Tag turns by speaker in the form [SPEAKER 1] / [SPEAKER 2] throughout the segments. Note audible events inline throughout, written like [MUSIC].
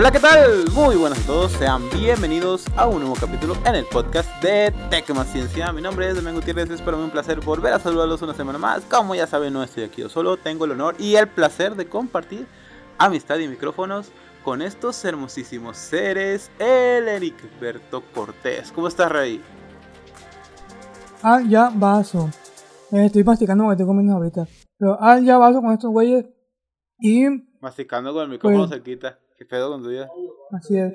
[SPEAKER 1] Hola, ¿qué tal? Muy buenas a todos, sean bienvenidos a un nuevo capítulo en el podcast de Tecma Ciencia. Mi nombre es Demian Gutiérrez, es para mí un placer volver a saludarlos una semana más. Como ya saben, no estoy aquí yo solo, tengo el honor y el placer de compartir amistad y micrófonos con estos hermosísimos seres, el Ericberto Cortés. ¿Cómo estás, Rey?
[SPEAKER 2] Ah, ya vaso. Eh, estoy masticando porque estoy comiendo ahorita. Pero ah, ya vaso con estos güeyes. Y
[SPEAKER 1] Masticando con el micrófono
[SPEAKER 2] Pues-
[SPEAKER 1] cerquita. ¿Qué pedo con tu vida?
[SPEAKER 2] así es.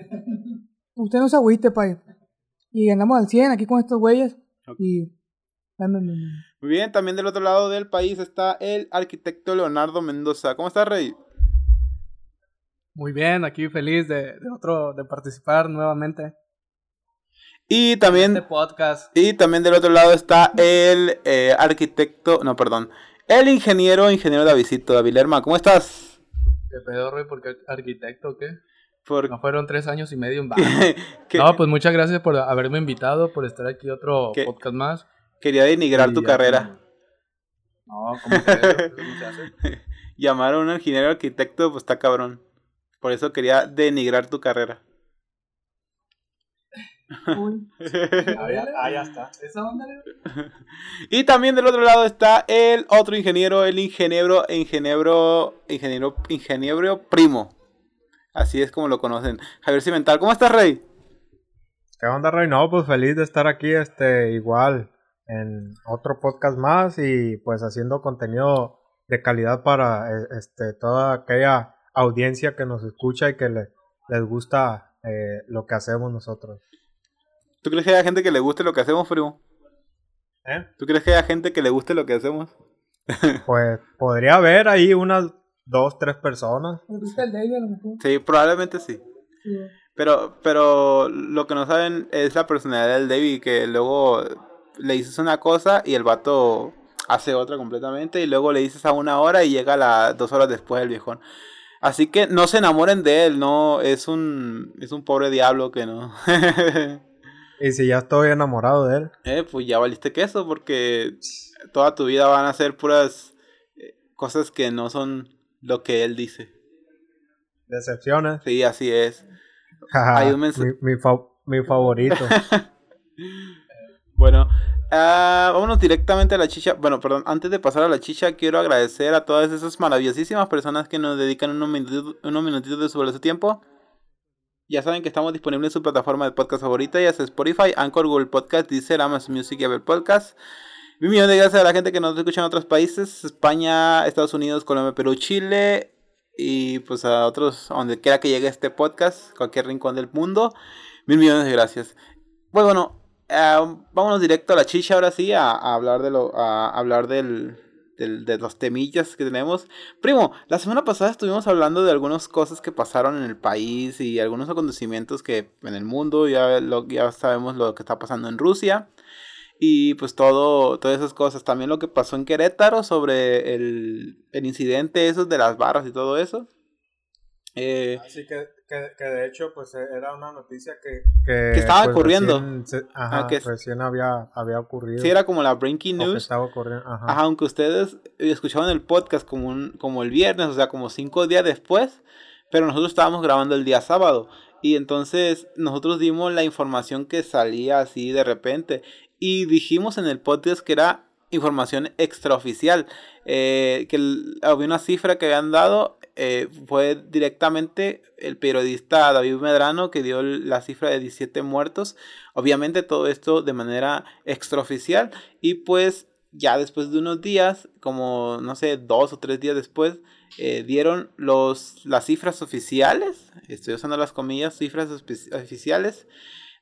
[SPEAKER 2] Usted no se agüite, pay. Y andamos al 100 aquí con estos güeyes.
[SPEAKER 1] Ok.
[SPEAKER 2] Y.
[SPEAKER 1] Muy bien, también del otro lado del país está el arquitecto Leonardo Mendoza. ¿Cómo estás, Rey?
[SPEAKER 3] Muy bien, aquí feliz de, de otro, de participar nuevamente
[SPEAKER 1] Y también
[SPEAKER 3] este podcast.
[SPEAKER 1] Y también del otro lado está el eh, arquitecto, no, perdón, el ingeniero, ingeniero Davidito, David Lerma. ¿Cómo estás?
[SPEAKER 3] ¿Qué pedo, Roy? ¿Por qué arquitecto o qué?
[SPEAKER 1] Por...
[SPEAKER 3] No fueron tres años y medio en [LAUGHS] vano. No, pues muchas gracias por haberme invitado, por estar aquí otro
[SPEAKER 1] ¿Qué?
[SPEAKER 3] podcast más.
[SPEAKER 1] Quería denigrar
[SPEAKER 3] Y
[SPEAKER 1] tu carrera.
[SPEAKER 3] No, como que. [LAUGHS]
[SPEAKER 1] Llamar a un ingeniero arquitecto, pues está cabrón. Por eso quería denigrar tu carrera.
[SPEAKER 2] Uy.
[SPEAKER 3] Ah, ya, ah, ya está. Esa onda, Leo?
[SPEAKER 1] y también del otro lado está el otro ingeniero, el ingeniero, ingeniero, ingeniero, ingeniero primo. Así es como lo conocen. Javier Cimental, ¿cómo estás, Rey?
[SPEAKER 4] ¿Qué onda, Rey? No, pues feliz de estar aquí, este, igual, en otro podcast más y pues haciendo contenido de calidad para, eh, este, toda aquella audiencia que nos escucha y que le, les gusta eh, lo que hacemos nosotros.
[SPEAKER 1] ¿Tú crees que haya gente que le guste lo que hacemos, primo?
[SPEAKER 4] ¿Eh?
[SPEAKER 1] ¿Tú crees que haya gente que le guste lo que hacemos? [LAUGHS]
[SPEAKER 4] Pues podría haber ahí unas dos, tres personas.
[SPEAKER 2] ¿Me gusta el David a lo mejor?
[SPEAKER 1] Sí, probablemente sí.
[SPEAKER 2] Sí.
[SPEAKER 1] Pero, pero lo que no saben es la personalidad del David, que luego le dices una cosa y el vato hace otra completamente y luego le dices a una hora y llega a las dos horas después el viejón. Así que no se enamoren de él, no, es un, es un pobre diablo que no. [LAUGHS]
[SPEAKER 4] Y si ya estoy enamorado de él,
[SPEAKER 1] eh, pues ya valiste queso porque toda tu vida van a ser puras eh, cosas que no son lo que él dice.
[SPEAKER 4] decepciones.
[SPEAKER 1] Sí, así es. Hay un mens-
[SPEAKER 4] mi, mi, fa- mi favorito. [LAUGHS]
[SPEAKER 1] Bueno, ah, vámonos directamente a la chicha. Bueno, perdón, antes de pasar a la chicha, quiero agradecer a todas esas maravillosísimas personas que nos dedican unos minutitos, unos minutitos de su valioso tiempo. Ya saben que estamos disponibles en su plataforma de podcast favorita, ya sea Spotify, Anchor, Google Podcast, Deezer, Amazon Music y Apple Podcast. Un millón de gracias a la gente que nos escucha en otros países, España, Estados Unidos, Colombia, Perú, Chile y pues a otros, donde quiera que llegue este podcast, cualquier rincón del mundo. Mil millones de gracias. Pues bueno, eh, vámonos directo a la chicha ahora sí, a hablar de lo, a, hablar del, del- de los temillas que tenemos. Primo, la semana pasada estuvimos hablando de algunas cosas que pasaron en el país y algunos acontecimientos que en el mundo, ya, lo, ya sabemos lo que está pasando en Rusia. Y pues todo, todas esas cosas. También lo que pasó en Querétaro sobre el, el incidente esos de las barras y todo eso. Eh,
[SPEAKER 4] Así que, que, que de hecho, pues era una noticia que, que,
[SPEAKER 1] Que estaba
[SPEAKER 4] pues,
[SPEAKER 1] ocurriendo.
[SPEAKER 4] Recién, se- ajá,
[SPEAKER 1] Ah, que
[SPEAKER 4] recién había, había ocurrido.
[SPEAKER 1] sí, era como la breaking news.
[SPEAKER 4] estaba ocurriendo. Ajá.
[SPEAKER 1] Ajá, aunque ustedes escuchaban el podcast como, un, como el viernes, o sea, como cinco días después, pero nosotros estábamos grabando el día sábado. Y entonces nosotros dimos la información que salía así de repente. Y dijimos en el podcast que era información extraoficial. eh, que había una cifra que habían dado. Eh, fue directamente el periodista David Medrano que dio la cifra de 17 muertos. Obviamente todo esto de manera extraoficial. Y pues ya después de unos días, como no sé, dos o tres días después, eh, dieron los, las cifras oficiales, estoy usando las comillas, cifras oficiales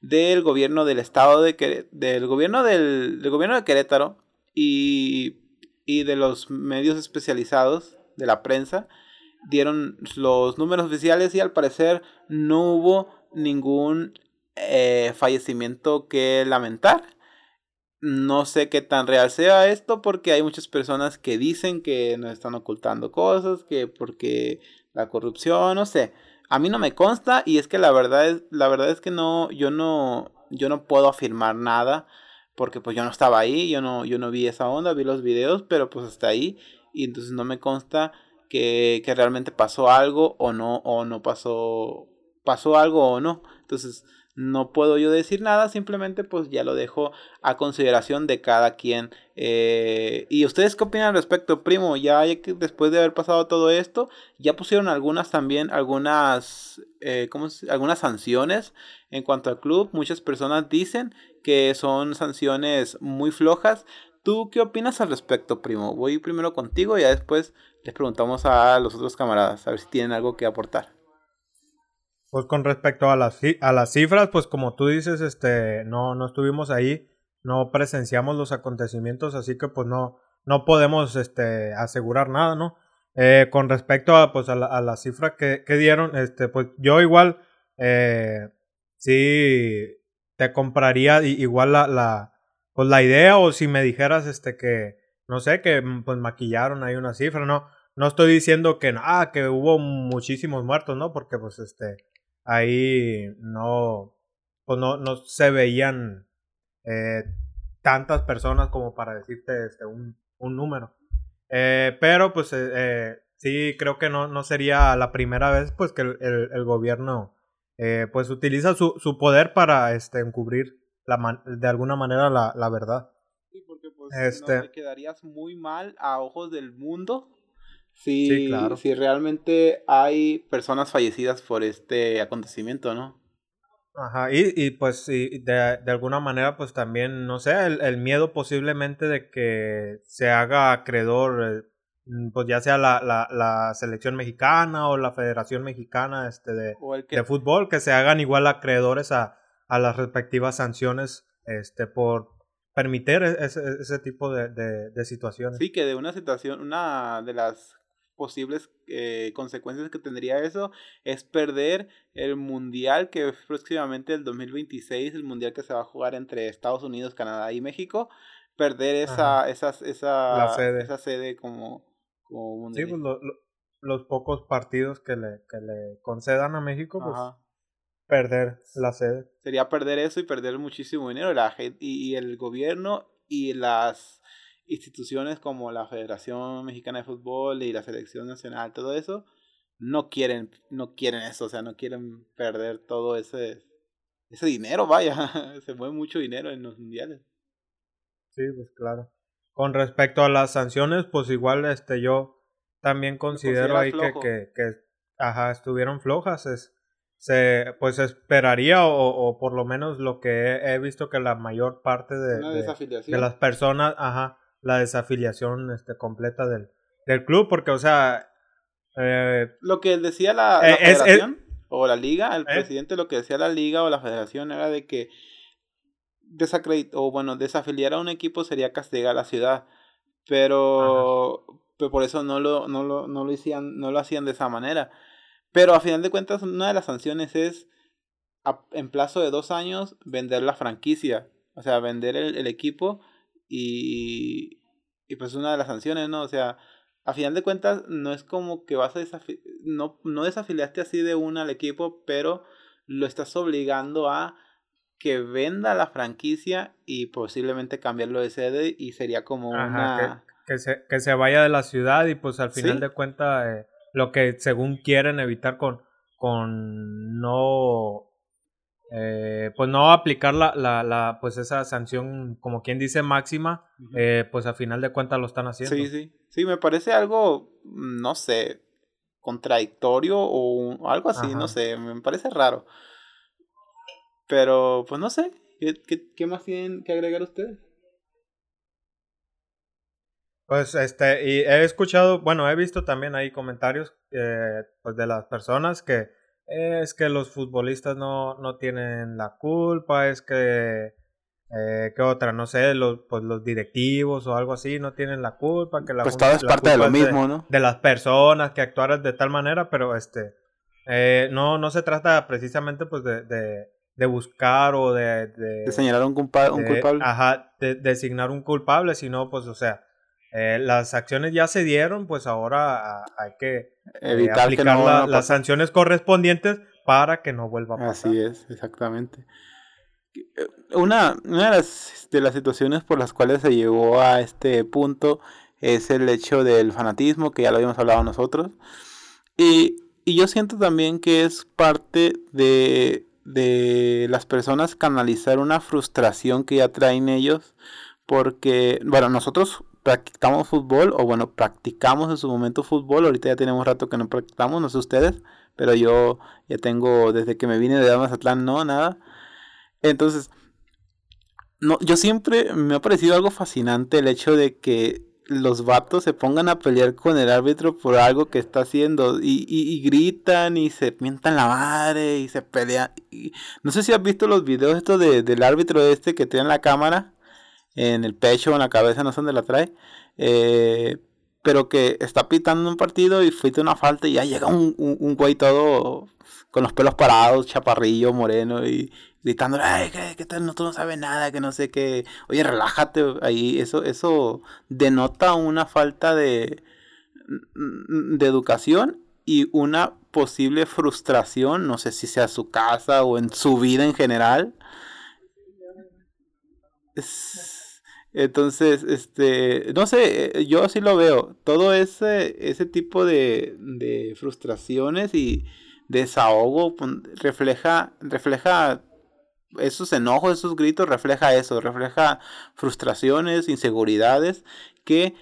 [SPEAKER 1] del gobierno del estado de Quere- del gobierno del, del gobierno de Querétaro y, y de los medios especializados de la prensa dieron los números oficiales y al parecer no hubo ningún eh, fallecimiento que lamentar. No sé qué tan real sea esto porque hay muchas personas que dicen que nos están ocultando cosas, que porque la corrupción, no sé. A mí no me consta y es que la verdad es la verdad es que no yo no yo no puedo afirmar nada porque pues yo no estaba ahí, yo no yo no vi esa onda, vi los videos, pero pues hasta ahí y entonces no me consta que, realmente pasó algo o no, o no pasó, pasó algo o no. Entonces, no puedo yo decir nada, simplemente pues ya lo dejo a consideración de cada quien. Eh, ¿Y ustedes qué opinan al respecto, primo? Ya después de haber pasado todo esto, ya pusieron algunas también, algunas, eh, ¿cómo algunas sanciones en cuanto al club. Muchas personas dicen que son sanciones muy flojas. ¿Tú qué opinas al respecto, primo? Voy primero contigo y ya después les preguntamos a los otros camaradas a ver si tienen algo que aportar.
[SPEAKER 4] Pues con respecto a las, a las cifras, pues como tú dices, este, no, no estuvimos ahí, no presenciamos los acontecimientos, así que pues no, no podemos este, asegurar nada, ¿no? Eh, con respecto a, pues, a, la, cifra que, que, dieron, este, pues yo igual, eh, sí, te compraría igual la, la, pues la idea o si me dijeras, este, que, no sé, que pues maquillaron ahí una cifra, ¿no? No estoy diciendo que, ah, que hubo muchísimos muertos, ¿no? Porque pues este, ahí no, pues no, no se veían eh, tantas personas como para decirte este, un, un número. Eh, pero pues eh, eh, sí creo que no, no sería la primera vez pues que el, gobierno pues utiliza su, su poder para este, encubrir la de alguna manera la, la verdad.
[SPEAKER 1] Este... no, quedarías muy mal a ojos del mundo si, claro. si realmente hay personas fallecidas por este acontecimiento, ¿no?
[SPEAKER 4] Ajá, y, y pues y de, de, alguna manera pues también, no sé, el, el, miedo posiblemente de que se haga acreedor, eh, pues ya sea la, la, la, selección mexicana o la Federación Mexicana este de, de fútbol, que se hagan igual acreedores a, a las respectivas sanciones este por permitir e, ese, ese tipo de, de, de situaciones.
[SPEAKER 1] Sí, que de una situación, una de las posibles eh, consecuencias que tendría eso es perder el mundial que es próximamente el 2026, el mundial que se va a jugar entre Estados Unidos, Canadá y México, perder esa, esa, esa, sede. esa sede como, como
[SPEAKER 4] Sí, pues los pocos partidos que le, que le concedan a México, pues perder la sede.
[SPEAKER 1] Sería perder eso y perder muchísimo dinero. La y el gobierno y las instituciones como la Federación Mexicana de Fútbol y la Selección Nacional, todo eso, no quieren, no quieren eso, o sea, no quieren perder todo ese, ese dinero, vaya, [LAUGHS] se mueve mucho dinero en los mundiales.
[SPEAKER 4] Sí, pues claro. Con respecto a las sanciones, pues igual este yo también considero ahí que, que, que, ajá, estuvieron flojas. Es, se, pues esperaría, o, o por lo menos lo que he, visto que la mayor parte de, de, de, las personas, ajá, la desafiliación este, completa del, del club, porque, o sea... Eh,
[SPEAKER 1] lo que decía la, eh, federación o la liga, el ¿Eh? presidente lo que decía la liga o la federación era de que desacreditó, o bueno, desafiliar a un equipo sería castigar a la ciudad, pero, pero por eso no lo, no lo, no lo hacían, no lo hacían de esa manera. Pero a final de cuentas, una de las sanciones es en plazo de dos años vender la franquicia. O sea, vender el, el equipo y, y pues una de las sanciones, ¿no? O sea, a final de cuentas no es como que vas a desafiliar, no, no desafiliaste así de una al equipo, pero lo estás obligando a que venda la franquicia y posiblemente cambiarlo de sede y sería como una...
[SPEAKER 4] Que, se, que se vaya de la ciudad y pues al final de cuentas eh, lo que según quieren evitar con, con no eh, pues no aplicar la, la, la, pues esa sanción, como quien dice, máxima, eh, pues a final de cuentas lo están haciendo.
[SPEAKER 1] Sí, sí, sí, me parece algo, no sé, contradictorio o algo así, no sé, me parece raro. Pero, pues no sé, ¿qué, qué, más tienen que agregar ustedes?
[SPEAKER 4] Pues este, y he escuchado, bueno, he visto también ahí comentarios eh, pues de las personas que es que los futbolistas no, no tienen la culpa, es que, eh, ¿qué otra? No sé, los, pues los directivos o algo así no tienen la culpa, que la
[SPEAKER 1] Pues todo es parte de lo mismo, ¿no?
[SPEAKER 4] De las personas que actuaran de tal manera, pero este, eh, no, no se trata precisamente pues de, de, de buscar o de...
[SPEAKER 1] De, señalar un, un culpable.
[SPEAKER 4] Ajá, de designar un culpable, sino pues, o sea, eh, las acciones ya se dieron, pues ahora hay que eh, aplicar las sanciones correspondientes para que no vuelva a
[SPEAKER 1] pasar. Así es, exactamente. Una, una de, las, de las situaciones por las cuales se llegó a este punto es el hecho del fanatismo, que ya lo habíamos hablado nosotros. Y, y yo siento también que es parte de, de las personas canalizar una frustración que ya traen ellos, porque, bueno, nosotros practicamos fútbol, o bueno, practicamos en su momento fútbol, ahorita ya tenemos rato que no practicamos, no sé ustedes, pero yo ya tengo, desde que me vine de Mazatlán, no, nada. Entonces, no, yo siempre me ha parecido algo fascinante el hecho de que los vatos se pongan a pelear con el árbitro por algo que está haciendo y, y, gritan y se mientan la madre y se pelean. no sé si has visto los videos estos de, del árbitro este que tiene la cámara en el pecho o en la cabeza, no sé dónde la trae. Eh, pero que está pitando un partido y fuiste una falta y ya llega un, un, güey todo con los pelos parados, chaparrillo, moreno y, gritando, ay, que, tal, no, tú no sabes nada, que no sé qué, oye, relájate, ahí, eso, eso denota una falta de, mm, de educación y una posible frustración, no sé si sea su casa o en su vida en general. Entonces, este, no sé, yo así lo veo, todo ese, ese tipo de, de frustraciones y desahogo refleja, refleja esos enojos, esos gritos, refleja eso, refleja frustraciones, inseguridades que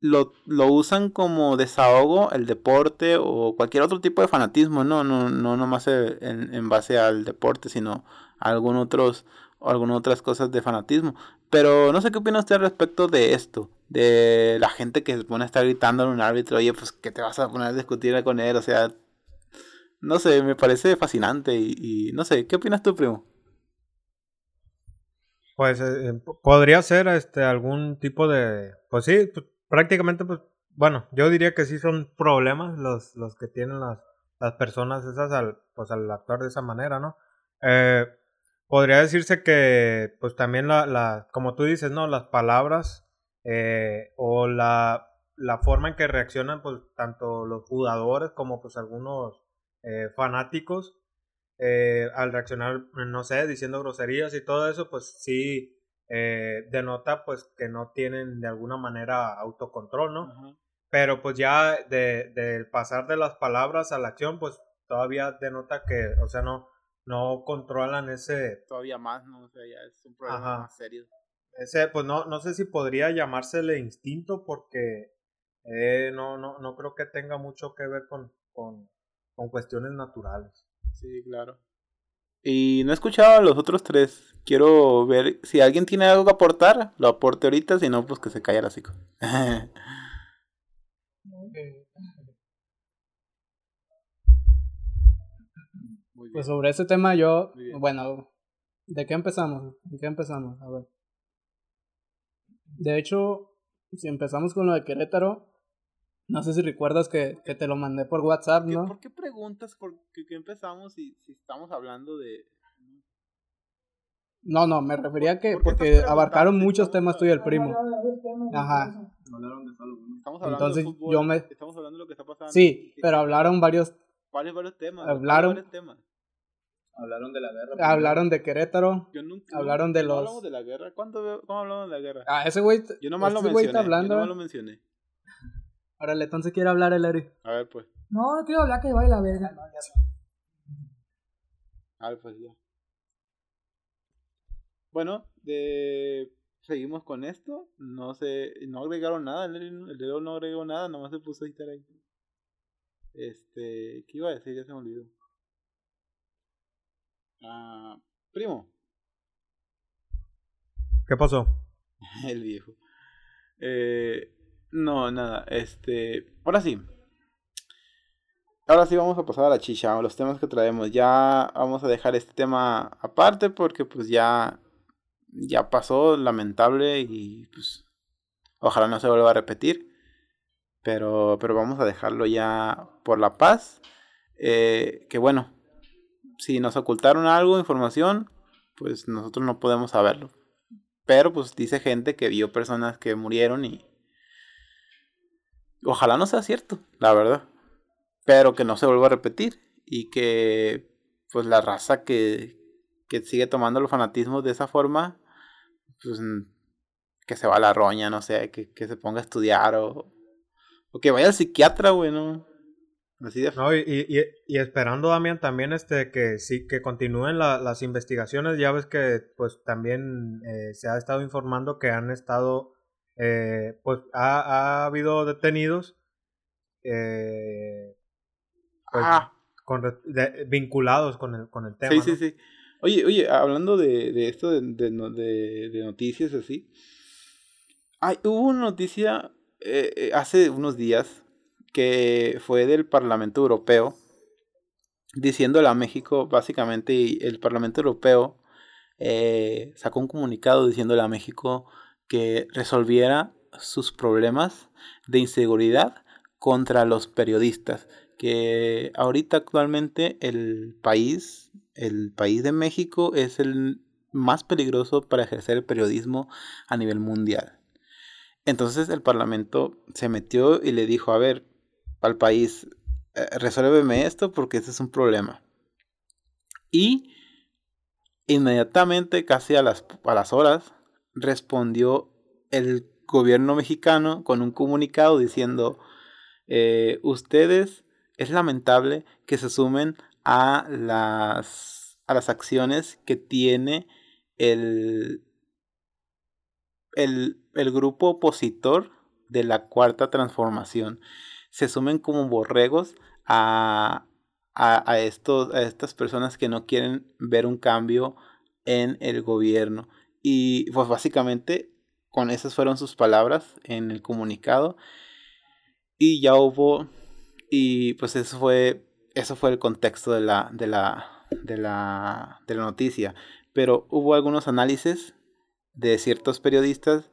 [SPEAKER 1] lo, lo, usan como desahogo el deporte o cualquier otro tipo de fanatismo, no, no, no nomás en, en base al deporte, sino a algún otros, algunas otras cosas de fanatismo. Pero no sé qué opina usted al respecto de esto, de la gente que se pone a estar gritando a un árbitro, oye, pues que te vas a poner a discutir con él, o sea, no sé, me parece fascinante y, no sé, ¿qué opinas tú, primo?
[SPEAKER 4] Pues eh, eh, podría ser este algún tipo de, pues sí, prácticamente, pues, bueno, yo diría que sí son problemas los, los que tienen las, las personas esas al, pues al actuar de esa manera, ¿no? Eh, podría decirse que, pues también la, la, como tú dices, ¿no? Las palabras o la, la forma en que reaccionan, pues tanto los jugadores como pues algunos eh, fanáticos eh, al reaccionar, no sé, diciendo groserías y todo eso, pues sí eh, denota pues que no tienen de alguna manera autocontrol, ¿no? Pero pues ya del de pasar de las palabras a la acción, pues todavía denota que, o sea, no, no controlan ese...
[SPEAKER 1] Todavía más, ¿no? O sea, ya es un problema más serio.
[SPEAKER 4] Ese, pues no, no sé si podría llamársele instinto porque no, no, no creo que tenga mucho que ver con, con, con cuestiones naturales.
[SPEAKER 1] Sí, claro. Y no he escuchado a los otros tres. Quiero ver si alguien tiene algo que aportar, lo aporte ahorita, si no, pues que se caiga [LAUGHS]
[SPEAKER 3] pues sobre ese tema yo, bueno, ¿de qué empezamos? ¿De qué empezamos? A ver. De hecho, si empezamos con lo de Querétaro, no sé si recuerdas que, que te lo mandé por WhatsApp, ¿no?
[SPEAKER 1] ¿Por qué preguntas por qué, empezamos si, si estamos hablando de...
[SPEAKER 3] No, no, me refería a que porque abarcaron muchos temas tú y el primo. Ajá.
[SPEAKER 1] Estamos hablando Entonces, de fútbol, yo me... Estamos hablando de lo que está pasando.
[SPEAKER 3] Sí, pero hablaron varios...
[SPEAKER 1] Varios, varios temas.
[SPEAKER 3] Hablaron...
[SPEAKER 1] Varios temas.
[SPEAKER 5] Hablaron de la guerra.
[SPEAKER 3] Hablaron de Querétaro.
[SPEAKER 1] Yo nunca,
[SPEAKER 3] hablaron de los.
[SPEAKER 1] hablamos de la guerra? ¿Cuándo, ¿Cómo hablamos de la guerra?
[SPEAKER 3] Ah, ese güey.
[SPEAKER 1] Yo nomás lo mencioné. Hablando, yo nomás lo mencioné.
[SPEAKER 3] Órale, entonces quiere hablar el Eri.
[SPEAKER 1] A ver, pues.
[SPEAKER 2] No, no quiero hablar que vaya la verga.
[SPEAKER 1] A ver, pues ya. Bueno, de... seguimos con esto. No sé, no agregaron nada. El, el dedo no agregó nada, nomás se puso a estar ahí. Este, ¿qué iba a decir? Ya se me olvidó. Ah, primo.
[SPEAKER 4] ¿Qué pasó? [LAUGHS]
[SPEAKER 1] el viejo. Eh, no, nada, este. Ahora sí. Ahora sí vamos a pasar a la chicha, a los temas que traemos. Ya vamos a dejar este tema aparte porque pues ya. Ya pasó, lamentable y pues. Ojalá no se vuelva a repetir. Pero, pero vamos a dejarlo ya por la paz. Eh, que bueno, si nos ocultaron algo, información, pues nosotros no podemos saberlo. Pero pues dice gente que vio personas que murieron y Ojalá no sea cierto, la verdad. Pero que no se vuelva a repetir. Y que pues la raza que, que sigue tomando los fanatismos de esa forma, pues que se va a la roña, no sé, que, que se ponga a estudiar o, o que vaya al psiquiatra, güey, ¿no?
[SPEAKER 4] Así de... No, y, y, y, esperando, Damián, también este, que sí, que continúen la, las investigaciones. Ya ves que pues también eh, se ha estado informando que han estado, eh, pues ha, ha, habido detenidos eh, pues, ah. con, vinculados con el, con el tema.
[SPEAKER 1] Sí, sí, sí. Oye, oye, hablando de, de esto de, de, de, noticias así, hay, hubo una noticia eh, hace unos días que fue del Parlamento Europeo, diciéndole a México, básicamente, el Parlamento Europeo eh, sacó un comunicado diciéndole a México que resolviera sus problemas de inseguridad contra los periodistas, que ahorita actualmente el país, el país de México es el más peligroso para ejercer el periodismo a nivel mundial. Entonces el Parlamento se metió y le dijo, a ver, al país, eh, resuélveme esto porque ese es un problema. Y inmediatamente, casi a las, a las horas, respondió el gobierno mexicano con un comunicado diciendo, eh, ustedes es lamentable que se sumen a las, a las acciones que tiene el, el, el grupo opositor de la cuarta transformación se sumen como borregos a, a, estos, a estas personas que no quieren ver un cambio en el gobierno. Y pues básicamente con esas fueron sus palabras en el comunicado. Y ya hubo, y pues eso fue, eso fue el contexto de la, de la, de la, de la noticia. Pero hubo algunos análisis de ciertos periodistas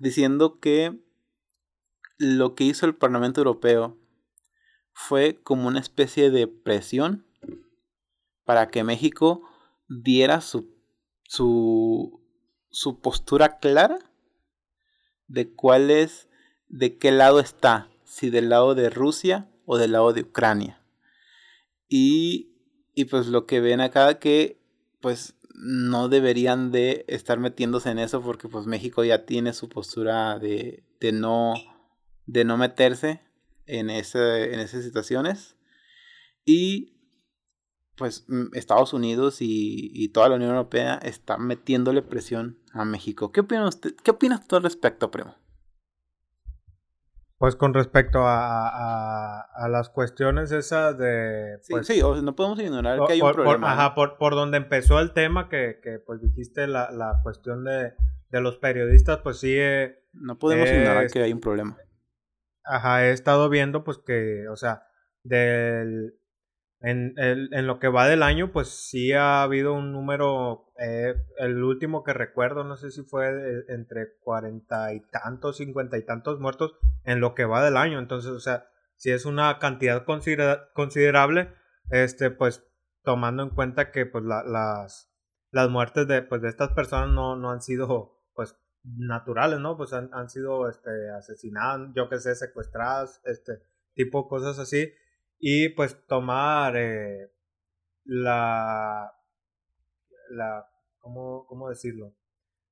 [SPEAKER 1] diciendo que lo que hizo el Parlamento Europeo fue como una especie de presión para que México diera su, su, su postura clara de cuál es, de qué lado está, si del lado de Rusia o del lado de Ucrania. Y, y pues lo que ven acá que pues no deberían de estar metiéndose en eso porque pues México ya tiene su postura de, de no de no meterse en, ese, en esas situaciones. Y pues mm, Estados Unidos y, toda la Unión Europea están metiéndole presión a México. ¿Qué opina usted, qué opinas tú al respecto, primo?
[SPEAKER 4] Pues con respecto a, a, las cuestiones esas de...
[SPEAKER 1] sí,
[SPEAKER 4] pues
[SPEAKER 1] no podemos ignorar que hay un
[SPEAKER 4] problema. Por, ajá, por, por, donde empezó el tema, que, que pues dijiste la, la cuestión de, de, los periodistas, pues sí... Eh,
[SPEAKER 1] no podemos ignorar que hay un problema.
[SPEAKER 4] Ajá, he estado viendo pues que, o sea, del, en, el, en lo que va del año, pues sí ha habido un número, eh, el último que recuerdo, no sé si fue entre cuarenta y tantos, cincuenta y tantos muertos en lo que va del año. Entonces, o sea, si es una cantidad considerable, este, pues tomando en cuenta que pues la, las, las muertes de, pues, de estas personas no, no han sido pues naturales, ¿no? Pues han, han sido este, asesinadas, yo que sé, secuestradas, este tipo cosas así. Y pues tomar eh, la, la, ¿cómo, ¿cómo decirlo?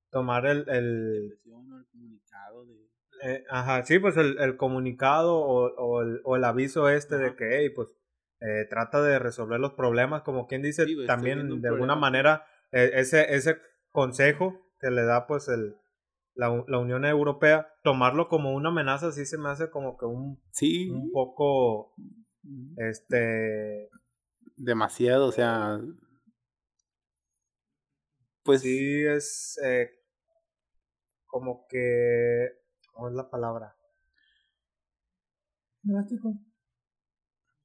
[SPEAKER 4] Tomar el, el, comunicado de... Eh, ajá, sí, pues el, el comunicado o, o, el, o el aviso este de que, hey, pues eh, trata de resolver los problemas, como quien dice, también de alguna manera eh, ese, ese consejo que le da pues el, la, la, Unión Europea, tomarlo como una amenaza sí se me hace como que un,
[SPEAKER 1] sí.
[SPEAKER 4] un poco, este...
[SPEAKER 1] Demasiado, o sea...
[SPEAKER 4] Pues sí, es eh, como que... ¿Cómo es la palabra?
[SPEAKER 2] Drástico.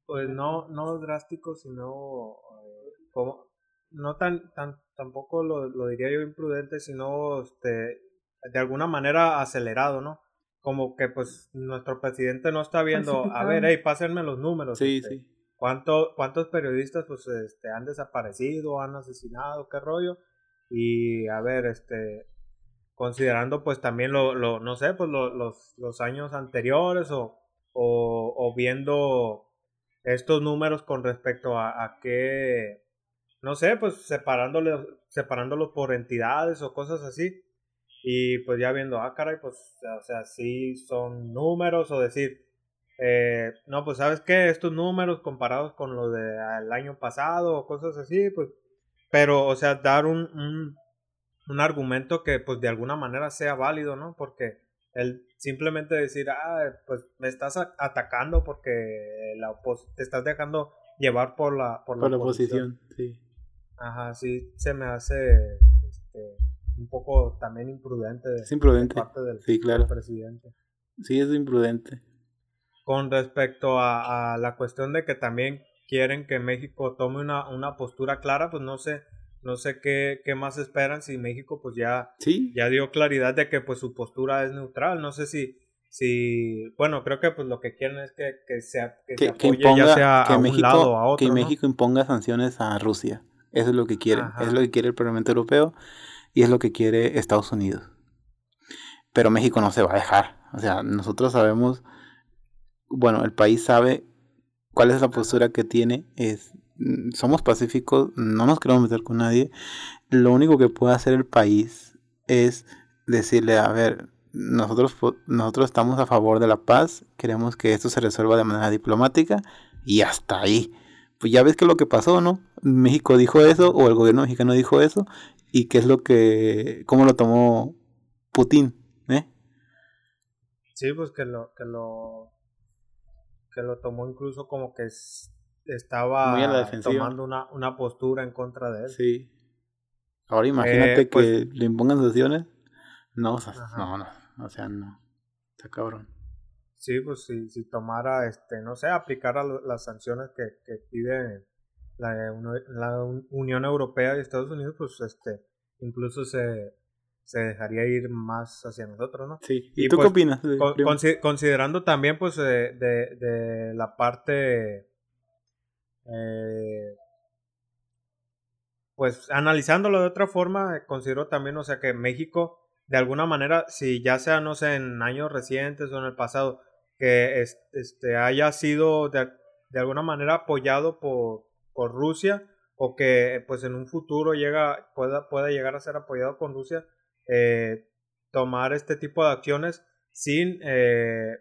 [SPEAKER 4] Pues no, no drástico, sino eh, como no tan, tan tampoco lo, lo, diría yo imprudente, sino este de alguna manera acelerado, ¿no? Como que pues nuestro presidente no está viendo, a ver, hey, pásenme los números.
[SPEAKER 1] Sí,
[SPEAKER 4] este,
[SPEAKER 1] sí.
[SPEAKER 4] ¿cuánto, ¿Cuántos periodistas pues este, han desaparecido, han asesinado, qué rollo? Y a ver, este, considerando pues también lo, lo no sé, pues los, los años anteriores o, o, o, viendo estos números con respecto a, a qué, no sé, pues separándolos, separándolos por entidades o cosas así Y pues ya viendo, ah, caray, pues, o sea, sí son números o decir, eh, no, pues sabes qué, estos números comparados con los del año pasado o cosas así, pues, pero, o sea, dar un, un, un argumento que pues de alguna manera sea válido, ¿no? Porque el simplemente decir, ah, pues me estás atacando porque la te estás dejando llevar por la, por la, oposición. Sí. Ajá, sí, se me hace este, un poco también imprudente. De,
[SPEAKER 1] es imprudente.
[SPEAKER 4] parte del,
[SPEAKER 1] sí, claro.
[SPEAKER 4] presidente.
[SPEAKER 1] Sí, es imprudente.
[SPEAKER 4] Con respecto a, a, la cuestión de que también quieren que México tome una, una postura clara, pues no sé no sé qué, qué más esperan si México pues ya,
[SPEAKER 1] ¿Sí?
[SPEAKER 4] ya dio claridad de que pues su postura es neutral. No sé si, si bueno, creo que pues lo que quieren es que, que, sea, que, se apoye
[SPEAKER 1] imponga,
[SPEAKER 4] ya sea
[SPEAKER 1] que
[SPEAKER 4] a
[SPEAKER 1] México,
[SPEAKER 4] un lado o a otro.
[SPEAKER 1] Que
[SPEAKER 4] ¿no?
[SPEAKER 1] México imponga sanciones a Rusia. Eso es lo que quieren.
[SPEAKER 4] Ajá.
[SPEAKER 1] Es lo que quiere el Parlamento Europeo y es lo que quiere Estados Unidos. Pero México no se va a dejar. O sea, nosotros sabemos, bueno, el país sabe cuál es la postura que tiene. Es somos pacíficos, no nos queremos meter con nadie. Lo único que puede hacer el país es decirle, a ver, nosotros, nosotros estamos a favor de la paz, queremos que esto se resuelva de manera diplomática y hasta ahí. Pues ya ves que lo que pasó, ¿no? México dijo eso o el gobierno mexicano dijo eso y qué es lo que, cómo lo tomó Putin, ¿eh?
[SPEAKER 4] Sí, pues que lo, que lo, que lo tomó incluso como que estaba tomando una, una, postura en contra de él.
[SPEAKER 1] Sí. Ahora imagínate eh, pues, que le impongan sanciones. No, o sea, no, no, o sea, no. Está cabrón.
[SPEAKER 4] Sí, pues si, si tomara, este, no sé, aplicara las sanciones que, que pide la, la, Unión Europea y Estados Unidos, pues este, incluso se, se dejaría ir más hacia nosotros, ¿no?
[SPEAKER 1] Sí. ¿Y, tú pues, qué opinas?
[SPEAKER 4] Con, considerando también, pues, de, de, de la parte eh, pues analizándolo de otra forma, considero también, o sea, que México, de alguna manera, si ya sea, no sé, en años recientes o en el pasado, que este, haya sido de, de alguna manera apoyado por, por Rusia o que pues en un futuro llega, pueda, pueda llegar a ser apoyado por Rusia, eh, tomar este tipo de acciones sin eh,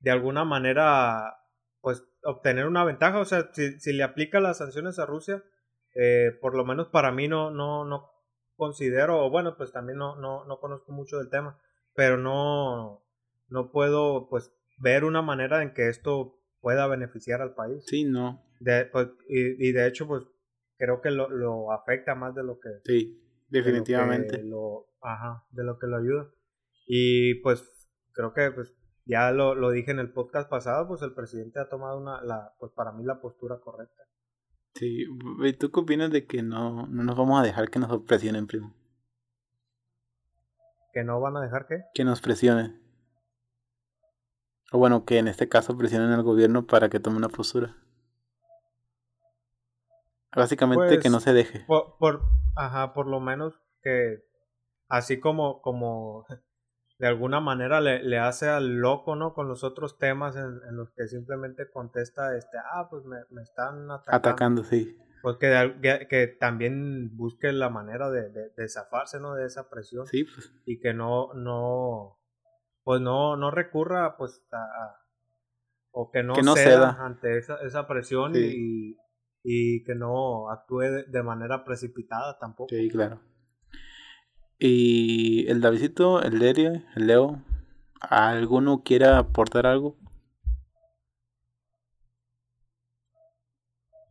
[SPEAKER 4] de alguna manera pues obtener una ventaja. O sea, si, si le aplica las sanciones a Rusia, eh, por lo menos para mí no, no, no considero, o bueno, pues también no, no, no conozco mucho del tema, pero no, no puedo pues ver una manera en que esto pueda beneficiar al país.
[SPEAKER 1] Sí, no.
[SPEAKER 4] De, pues, y, y, de hecho, pues creo que lo, lo, afecta más de lo que...
[SPEAKER 1] Sí, definitivamente.
[SPEAKER 4] De lo, que lo, ajá, de lo que lo ayuda. Y pues creo que pues ya lo, lo, dije en el podcast pasado, pues el presidente ha tomado una, la, pues para mí la postura correcta.
[SPEAKER 1] Sí, ¿y tú qué opinas de que no, no nos vamos a dejar que nos presionen, primo?
[SPEAKER 4] ¿Que no van a dejar qué?
[SPEAKER 1] Que nos presionen. O bueno, que en este caso presionen al gobierno para que tome una postura. Básicamente
[SPEAKER 4] pues,
[SPEAKER 1] que no se deje.
[SPEAKER 4] Por, por, ajá, por lo menos que así como, como de alguna manera le, le, hace al loco, ¿no? Con los otros temas en, en, los que simplemente contesta, este, ah, pues me, me están atacando.
[SPEAKER 1] Atacando, sí.
[SPEAKER 4] Pues que, que, que también busque la manera de, de, de, zafarse, ¿no? De esa presión.
[SPEAKER 1] Sí, pues.
[SPEAKER 4] Y que no, no, pues no, no recurra, pues, a, o que no,
[SPEAKER 1] que no
[SPEAKER 4] ceda,
[SPEAKER 1] ceda,
[SPEAKER 4] ante esa, esa presión sí. y, y que no actúe de, manera precipitada tampoco.
[SPEAKER 1] Sí, claro. Y el Davidito, el Lerio, el Leo, ¿alguno quiera aportar algo?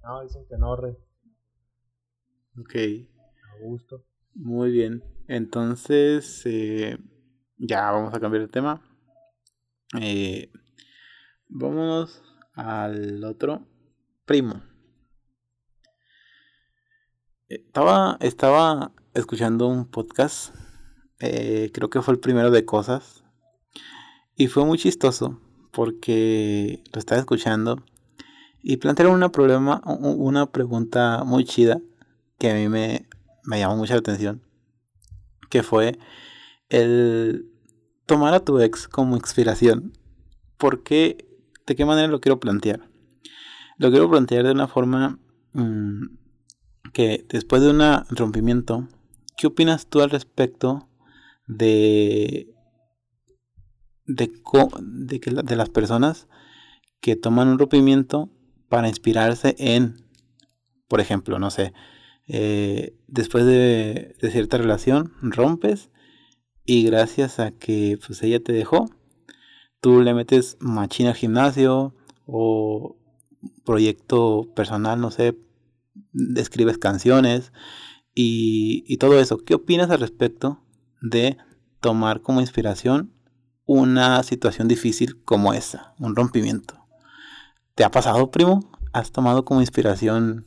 [SPEAKER 4] No, dicen que no, Rey.
[SPEAKER 1] Ok.
[SPEAKER 4] A gusto.
[SPEAKER 1] Muy bien. Entonces, eh, ya vamos a cambiar de tema. Eh, vámonos al otro. Primo. Estaba, estaba escuchando un podcast, eh, creo que fue el primero de cosas, y fue muy chistoso porque lo estaba escuchando y plantearon una, problema, una pregunta muy chida que a mí me, me llamó mucha atención, que fue el tomar a tu ex como inspiración. ¿Por qué? ¿De qué manera lo quiero plantear? Lo quiero plantear de una forma mmm, que después de un rompimiento ¿Qué opinas tú al respecto de de, de, que, de las personas que toman un rompimiento para inspirarse en, por ejemplo, no sé, eh, después de, de, cierta relación, rompes y gracias a que pues ella te dejó, tú le metes machina al gimnasio o proyecto personal, no sé, escribes canciones y, y todo eso. ¿Qué opinas al respecto de tomar como inspiración una situación difícil como esa, un rompimiento? ¿Te ha pasado, primo? ¿Has tomado como inspiración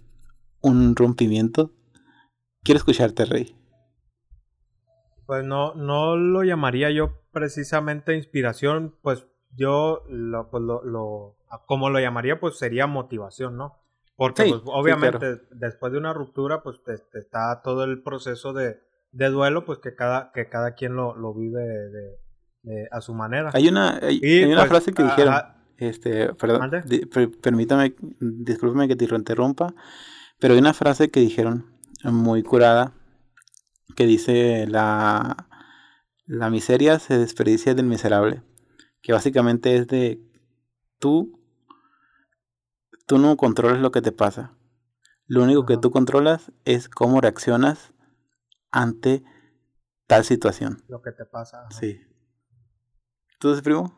[SPEAKER 1] un rompimiento? Quiero escucharte, Rey.
[SPEAKER 4] Pues no, no lo llamaría yo precisamente inspiración, pues yo lo, pues lo, como lo llamaría, pues sería motivación, ¿no? Porque pues, obviamente después de una ruptura, pues está todo el proceso de, de, duelo, pues que cada, que cada quien lo, lo vive de, a su manera.
[SPEAKER 1] Hay una, hay, una pues, frase que dijeron, este, perdón, permítame, discúlpeme que te interrumpa, pero hay una frase que dijeron muy curada que dice la, la miseria se desperdicia del miserable. Que básicamente es de tú, tú no controlas lo que te pasa. Lo único que tú controlas es cómo reaccionas ante tal situación.
[SPEAKER 4] Lo que te pasa.
[SPEAKER 1] Sí. ¿Tú, primo?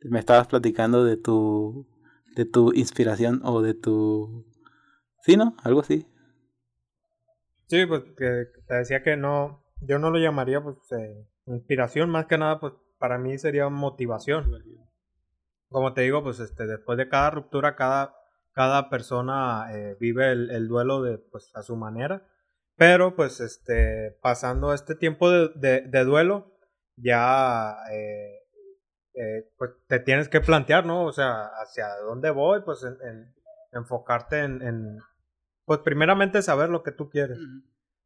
[SPEAKER 1] Me estabas platicando de tu, de tu inspiración o de tu... ¿Sí, no? Algo así.
[SPEAKER 4] Sí, pues que te decía que no, yo no lo llamaría pues eh, inspiración, más que nada pues para mí sería motivación. Como te digo, pues este después de cada ruptura cada cada persona eh, vive el, duelo de pues a su manera, pero pues este pasando este tiempo de, de, duelo ya eh, pues te tienes que plantear, ¿no? O sea, hacia dónde voy, pues en, enfocarte en pues primeramente saber lo que tú quieres.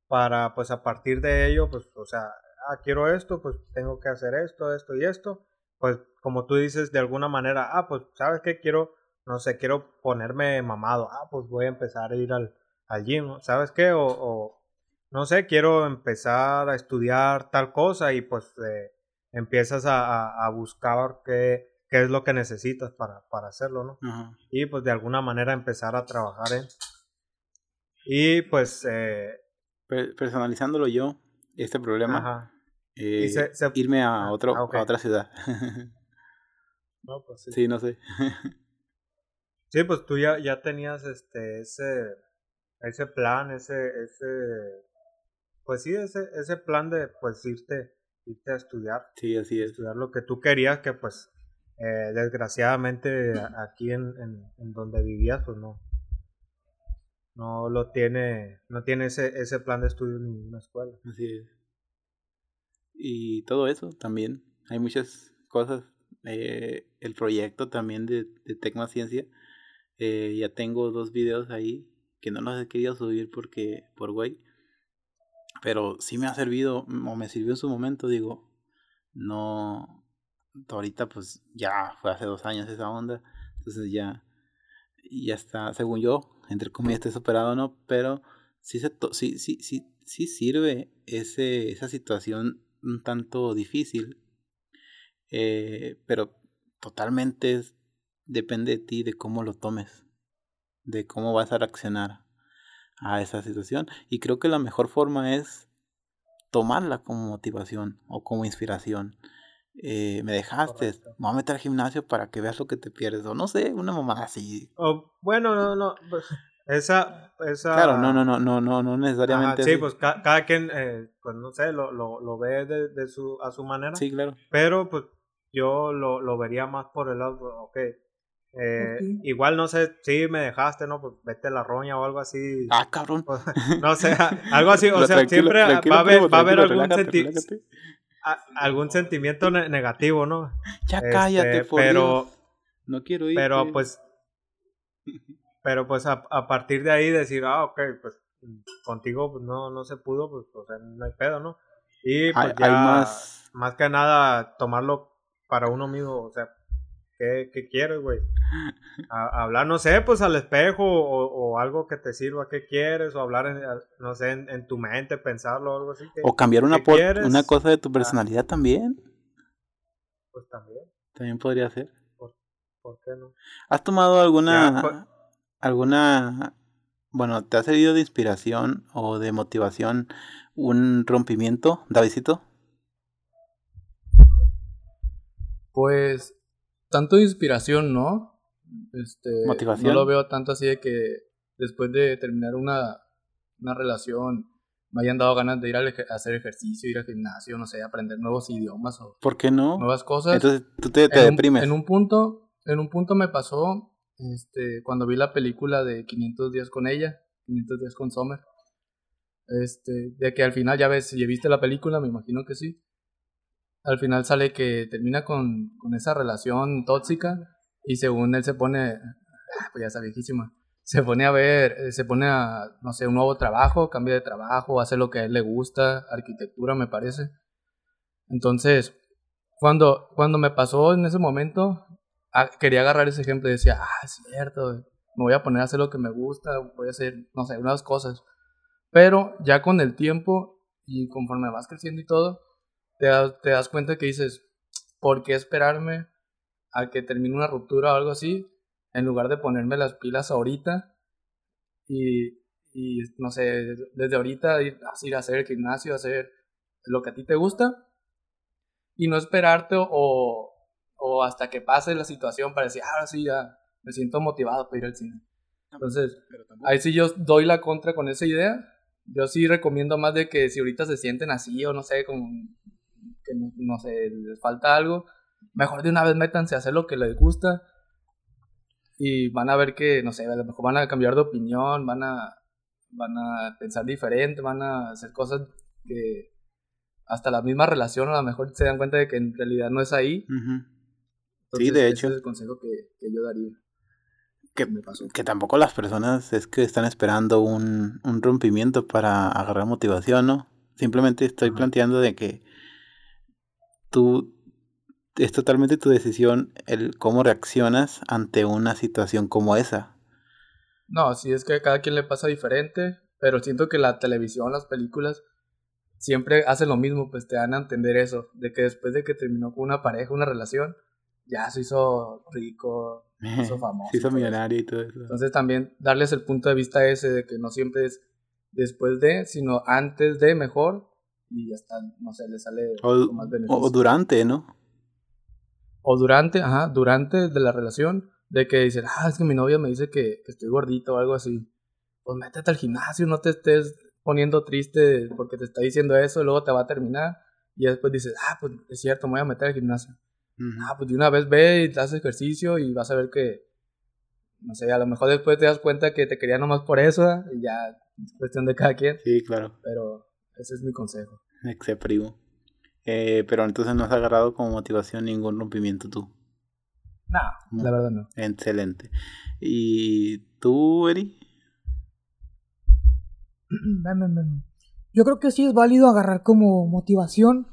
[SPEAKER 4] Para, pues a partir de ello, pues, o sea, ah, quiero esto, pues tengo que hacer esto, esto y esto. Pues como tú dices, de alguna manera, ah, pues, ¿sabes qué? Quiero, no sé, quiero ponerme mamado. Ah, pues voy a empezar a ir al, al gym, ¿sabes qué? O, no sé, quiero empezar a estudiar tal cosa y pues eh, empiezas a, a, buscar qué, qué es lo que necesitas para, para hacerlo, ¿no? Y pues de alguna manera empezar a trabajar en, y pues... Eh,
[SPEAKER 1] personalizándolo yo, este problema, eh, irme a, ah, otro, a otra ciudad. [LAUGHS]
[SPEAKER 4] no, pues sí.
[SPEAKER 1] sí, no sé. [LAUGHS]
[SPEAKER 4] sí, pues tú ya, ya tenías este, ese, ese plan, ese, ese, pues sí, ese, ese plan de pues irte, irte a estudiar.
[SPEAKER 1] Sí, así es.
[SPEAKER 4] Estudiar lo que tú querías, que pues eh, desgraciadamente aquí en, en, en donde vivías, pues no, no lo tiene, no tiene ese, ese plan de estudio en ninguna escuela.
[SPEAKER 1] Así es. Y todo eso también, hay muchas cosas. Eh, el proyecto también de, de Tecma Ciencia, eh, ya tengo dos videos ahí que no los he querido subir porque, por güey, pero sí me ha servido, o me sirvió en su momento, digo, no, ahorita pues ya fue hace dos años esa onda, entonces ya, ya está, según yo, entre comillas, esté superado o no, pero sí, se sí, sí, sí, sí sirve ese, esa situación un tanto difícil, eh, pero totalmente depende de ti, de cómo lo tomes, de cómo vas a reaccionar a esa situación. Y creo que la mejor forma es tomarla como motivación o como inspiración. Eh, me dejaste, me voy a meter al gimnasio para que veas lo que te pierdes, o no sé, una mamá así.
[SPEAKER 4] O, bueno, no, no, pues, esa, esa...
[SPEAKER 1] Claro, no, no, no, no, no, no necesariamente.
[SPEAKER 4] sí, pues cada quien, eh, pues no sé, lo, lo, lo ve de, de, su, a su manera.
[SPEAKER 1] Sí, claro.
[SPEAKER 4] Pero pues yo lo, lo vería más por el lado, ok, eh, Igual no sé si me dejaste, ¿no? Pues vete a la roña o algo así.
[SPEAKER 1] Ah, cabrón. [LAUGHS]
[SPEAKER 4] no sé, algo así. O sea, siempre va a haber, va a haber algún sentimiento algún sentimiento negativo, ¿no?
[SPEAKER 1] Ya cállate, este, pero no quiero ir.
[SPEAKER 4] Pero pues, [LAUGHS] pero pues a, partir de ahí decir, ah, ok, pues contigo pues, no, no se pudo, pues, o sea, no hay pedo, ¿no? Y pues ya, más... más que nada, tomarlo para uno mismo, o sea, ¿Qué, qué quieres, güey? A- hablar, no sé, pues al espejo o, o algo que te sirva, ¿qué quieres? O hablar, en, no sé, en, en tu mente, pensarlo o algo así. ¿qué-
[SPEAKER 1] O cambiar una, una cosa de tu
[SPEAKER 4] Ah.
[SPEAKER 1] personalidad también.
[SPEAKER 4] Pues también,
[SPEAKER 1] También podría ser.
[SPEAKER 4] ¿por qué no?
[SPEAKER 1] ¿Has tomado alguna,
[SPEAKER 4] Ya, pues-
[SPEAKER 1] alguna, bueno, te ha servido de inspiración o de motivación un rompimiento, Davidito?
[SPEAKER 5] Pues, tanto de inspiración, ¿no? Este,
[SPEAKER 1] Motivación.
[SPEAKER 5] No lo veo tanto así de que después de terminar una, una relación me hayan dado ganas de ir a hacer ejercicio, ir al gimnasio, no sé, aprender nuevos idiomas o
[SPEAKER 1] ¿Por qué no?
[SPEAKER 5] nuevas cosas.
[SPEAKER 1] Entonces tú te, te
[SPEAKER 5] en un-
[SPEAKER 1] deprimes.
[SPEAKER 5] en un punto, en un punto me pasó, este, cuando vi la película de 500 días con ella, 500 días con Summer, este, de que al final ya ves, si viste la película, me imagino que sí, al final sale que termina con, con esa relación tóxica y según él se pone, ah, pues ya está viejísima, se pone a ver, eh, se pone a, no sé, un nuevo trabajo, cambia de trabajo, hace lo que a él le gusta, arquitectura me parece. Entonces, cuando, cuando me pasó en ese momento, quería agarrar ese ejemplo y decía, ah, es cierto, me voy a poner a hacer lo que me gusta, voy a hacer, no sé, unas cosas. Pero ya con el tiempo y conforme vas creciendo y todo, te te das cuenta que dices, ¿por qué esperarme a que termine una ruptura o algo así? En lugar de ponerme las pilas ahorita y, y no sé, desde ahorita ir, ir a hacer el gimnasio, hacer lo que a ti te gusta y no esperarte o, o hasta que pase la situación para decir, "Ah, ahora sí ya me siento motivado para ir al cine. Entonces, ahí sí yo doy la contra con esa idea. Yo sí recomiendo más de que si ahorita se sienten así o no sé, como que no, no sé, les falta algo, mejor de una vez métanse a hacer lo que les gusta y van a ver que, no sé, a lo mejor van a cambiar de opinión, van a, van a pensar diferente, van a hacer cosas que hasta la misma relación a lo mejor se dan cuenta de que en realidad no es ahí.
[SPEAKER 1] Ujú.
[SPEAKER 5] Entonces,
[SPEAKER 1] Sí, de
[SPEAKER 5] ese
[SPEAKER 1] hecho.
[SPEAKER 5] es el consejo que, que yo daría.
[SPEAKER 1] Que,
[SPEAKER 5] me pasó.
[SPEAKER 1] que tampoco las personas es que están esperando un, un rompimiento para agarrar motivación, ¿no? Simplemente estoy planteando de que tú es totalmente tu decisión el cómo reaccionas ante una situación como esa.
[SPEAKER 5] No, sí es que a cada quien le pasa diferente, pero siento que la televisión, las películas, siempre hacen lo mismo, pues te dan a entender eso, de que después de que terminó con una pareja, una relación, ya se hizo rico, se hizo famoso. [LAUGHS]
[SPEAKER 1] Se hizo millonario y todo eso.
[SPEAKER 5] Entonces también darles el punto de vista ese de que no siempre es después de, sino antes de mejor y hasta, no sé, le sale
[SPEAKER 1] O,
[SPEAKER 5] más beneficio.
[SPEAKER 1] o durante, ¿no?
[SPEAKER 5] O durante, ajá, durante de la relación, de que dicen, ah, es que mi novia me dice que, que estoy gordito o algo así. Pues métete al gimnasio, no te estés poniendo triste porque te está diciendo eso, y luego te va a terminar. Y después dices, ah, pues es cierto, me voy a meter al gimnasio.
[SPEAKER 1] Ujú.
[SPEAKER 5] Ah, pues de una vez ve y te haces ejercicio y vas a ver que, no sé, a lo mejor después te das cuenta que te quería nomás por eso y ya es cuestión de cada quien.
[SPEAKER 1] Sí, claro.
[SPEAKER 5] Pero ese es mi consejo.
[SPEAKER 1] Exe primo. Eh, pero entonces no has agarrado como motivación ningún rompimiento tú.
[SPEAKER 5] No, la verdad no.
[SPEAKER 1] Excelente. ¿Y tú, Eri? [CLEARS THROAT]
[SPEAKER 2] Ven, ven, ven. Yo creo que sí es válido agarrar como motivación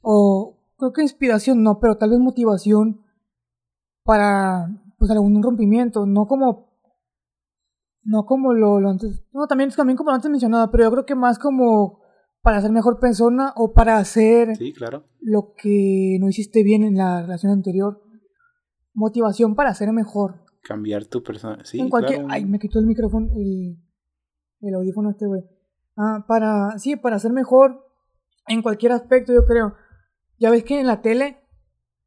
[SPEAKER 2] o creo que inspiración no, pero tal vez motivación para pues algún rompimiento, no como no como lo, lo antes, no también también como lo antes mencionado, pero yo creo que más como para ser mejor persona o para hacer
[SPEAKER 1] Sí, claro.
[SPEAKER 2] lo que no hiciste bien en la relación anterior. Motivación para ser mejor.
[SPEAKER 1] Cambiar tu persona. Sí,
[SPEAKER 2] en cualquier...
[SPEAKER 1] claro.
[SPEAKER 2] Ay, me quitó el micrófono, el, el audífono este, güey. Ah, para... Sí, para ser mejor en cualquier aspecto, yo creo. Ya ves que en la tele,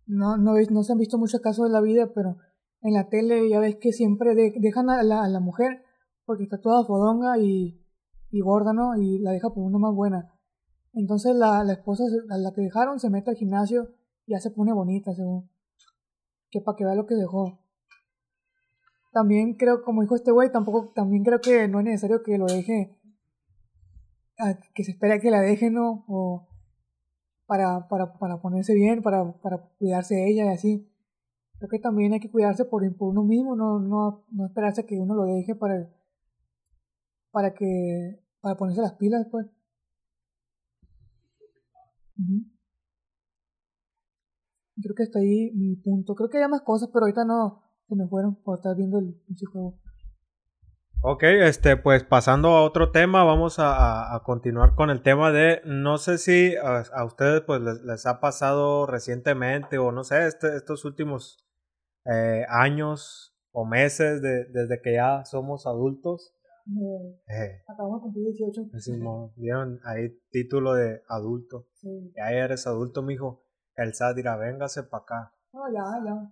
[SPEAKER 2] no, no, no se han visto muchos casos de la vida, pero en la tele ya ves que siempre de- dejan a la, a la mujer porque está toda fodonga y, y gorda, ¿no? Y la deja por una más buena. Entonces la, la esposa a la que dejaron se mete al gimnasio y ya se pone bonita, según. Que para que vea lo que dejó. También creo, como dijo este güey, tampoco, también creo que no es necesario que lo deje, que se espere a que la deje, ¿no? O para, para, para ponerse bien, para, para cuidarse ella y así. Creo que también hay que cuidarse por, por uno mismo, no, no, no esperarse que uno lo deje para, para que, para ponerse las pilas, pues. Ujú. Creo que está ahí mi punto. Creo que hay más cosas, pero ahorita no se me fueron por estar viendo el pinche juego.
[SPEAKER 4] Ok, este, pues pasando a otro tema, vamos a, a, continuar con el tema de, no sé si a, ustedes pues les, ha pasado recientemente o no sé, este, estos últimos eh, años o meses de, desde que ya somos adultos.
[SPEAKER 2] Eh, acabamos de cumplir 18.
[SPEAKER 4] Decimos, vieron ahí título de adulto.
[SPEAKER 2] Sí.
[SPEAKER 4] Ya eres adulto, mijo. El SAT dirá, véngase para acá.
[SPEAKER 2] No, ya, ya.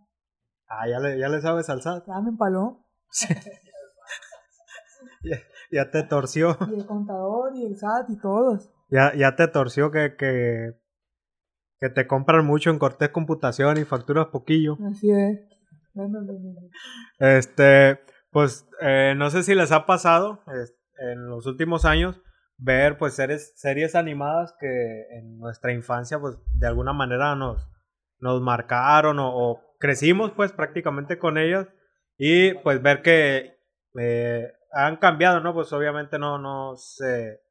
[SPEAKER 4] Ah, ya le, ya le sabes al SAT.
[SPEAKER 2] Ya me empaló. [LAUGHS]
[SPEAKER 4] ya, [LAUGHS] ya, te torció.
[SPEAKER 2] Y el contador y el SAT y todos.
[SPEAKER 4] Ya, ya te torció que, que, que te compran mucho en Cortés Computación y facturas poquillo.
[SPEAKER 2] Así es.
[SPEAKER 4] Este, pues eh, no sé si les ha pasado en los últimos años ver pues series, series animadas que en nuestra infancia pues de alguna manera nos, nos marcaron o, crecimos pues prácticamente con ellas y pues ver que eh, han cambiado, ¿no? Pues obviamente no, no, se,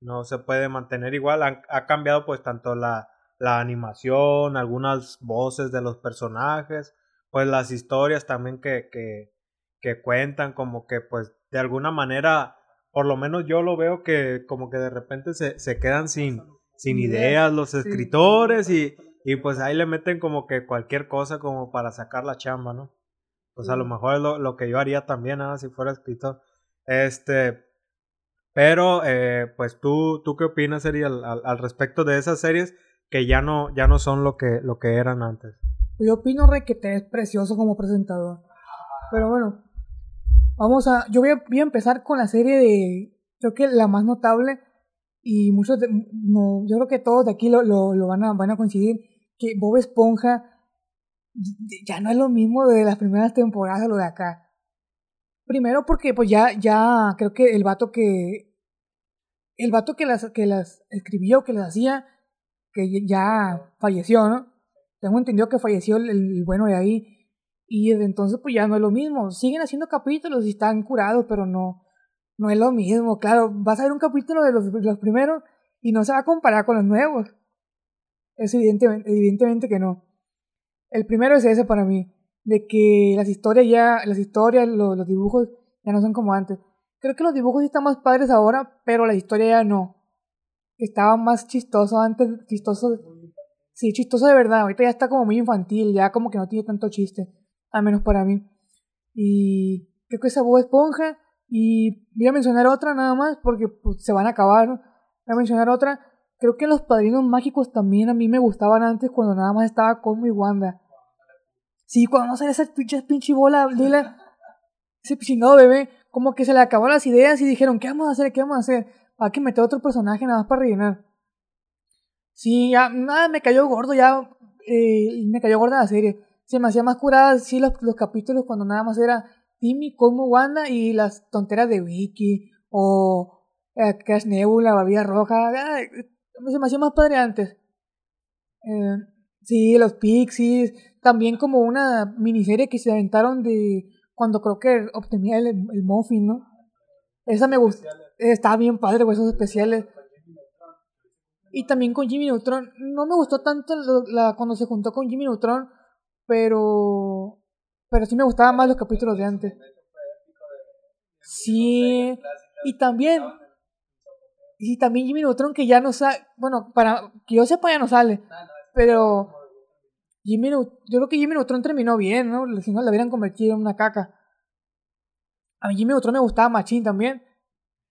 [SPEAKER 4] no se puede mantener igual, ha cambiado pues tanto la, la animación, algunas voces de los personajes, pues las historias también que, que, que cuentan, como que pues de alguna manera, por lo menos yo lo veo que como que de repente se, se quedan sin, sin ideas los escritores y, y pues ahí le meten como que cualquier cosa como para sacar la chamba, ¿no? Pues a lo mejor es lo, lo que yo haría también, ¿no? si fuera escritor. Este, pero, eh, pues tú, ¿tú qué opinas, Eri, al, respecto de esas series que ya no, ya no son lo que, lo que eran antes?
[SPEAKER 2] Yo opino, Rey, que te es precioso como presentador. Pero bueno, vamos a. Yo voy a, voy a empezar con la serie de. Creo que la más notable. Y muchos de, no, yo creo que todos de aquí lo, lo, lo, van, a, van a coincidir. Que Bob Esponja ya no es lo mismo de las primeras temporadas de lo de acá. Primero porque pues ya, ya creo que el vato que. El vato que las, que las escribió, que las hacía, que ya falleció, ¿no? Tengo entendido que falleció el, bueno de ahí. Y desde entonces pues ya no es lo mismo. Siguen haciendo capítulos y están curados, pero no, no es lo mismo. Claro, vas a ver un capítulo de los, los primeros y no se va a comparar con los nuevos. Es evidentemente, evidentemente que no. El primero es ese para mí. De que las historias ya, las historias, los, dibujos ya no son como antes. Creo que los dibujos sí están más padres ahora, pero la historia ya no. Estaba más chistoso antes, chistoso Sí, chistoso de verdad. Ahorita ya está como muy infantil, ya como que no tiene tanto chiste. Al menos para mí. Y creo que esa voz esponja. Y voy a mencionar otra nada más porque pues, se van a acabar. Voy a mencionar otra. Creo que los padrinos mágicos también a mí me gustaban antes cuando nada más estaba con mi Wanda. Sí, cuando salía esa pinche, pinche bola, lila, ese chingado bebé, como que se le acabaron las ideas y dijeron, ¿qué vamos a hacer? ¿Qué vamos a hacer? Hay que meter otro personaje nada más para rellenar. Sí, ya, nada, me cayó gordo, ya, eh, me cayó gorda la serie. Se me hacía más curada, sí, los, los capítulos cuando nada más era Timmy, como Wanda y las tonteras de Vicky, o eh, Nebula, Babilla Roja, se me hacía más padre antes. Eh, sí, los Pixies, también como una miniserie que se aventaron de cuando creo que obtenía el, el Muffin, ¿no? Esa me gustó, estaba bien padre, esos especiales. Y también con Jimmy Neutron. No me gustó tanto la, cuando se juntó con Jimmy Neutron, pero. Pero sí me gustaban más los capítulos de antes. Sí. Y también. Y también Jimmy Neutron que ya no sale. Bueno, para que yo sepa ya no sale. Pero. Jimmy yo creo que Jimmy Neutron terminó bien, ¿no? Si no, la hubieran convertido en una caca. A mí Jimmy Neutron me gustaba Machín también.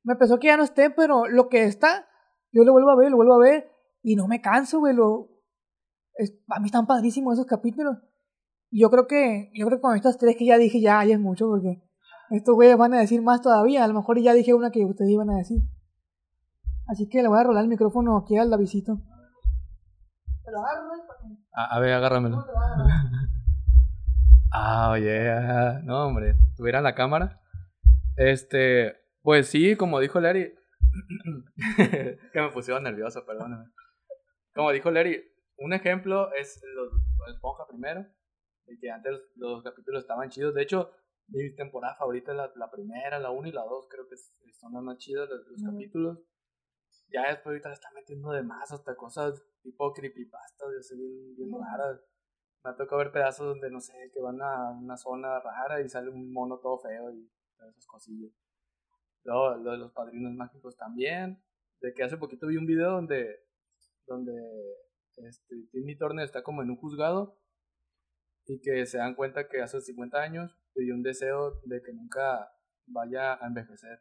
[SPEAKER 2] Me pensó que ya no esté, pero lo que está yo lo vuelvo a ver, lo vuelvo a ver y no me canso, güey. Lo... A mí están padrísimos esos capítulos. Yo creo que, yo creo que con estas tres que ya dije ya, ya es mucho porque estos güeyes van a decir más todavía. A lo mejor ya dije una que ustedes iban a decir. Así que le voy a rolar el micrófono aquí al Davidito. ¿Te lo agarro,
[SPEAKER 5] a, a ver, agárramelo. [LAUGHS] Ah, oye, no, hombre, tuviera la cámara. Este, pues sí, como dijo Larry, [CLEARS THROAT] que me pusieron nervioso, perdóname. Como dijo Larry, un ejemplo es los, Esponja primero, y que antes los, capítulos estaban chidos. De hecho, mi temporada favorita es la, la primera, la 1 y la 2, creo que son las más chidas los, capítulos. Ya después ahorita le están metiendo de más hasta cosas tipo creepypasta, yo sé, bien, bien raras. Me ha tocado ver pedazos donde, no sé, que van a una zona rara y sale un mono todo feo y esas cosillas. Luego, lo de los padrinos mágicos también. De que hace poquito vi un video donde, donde este, Timmy Turner está como en un juzgado y que se dan cuenta que hace 50 años pidió un deseo de que nunca vaya a envejecer.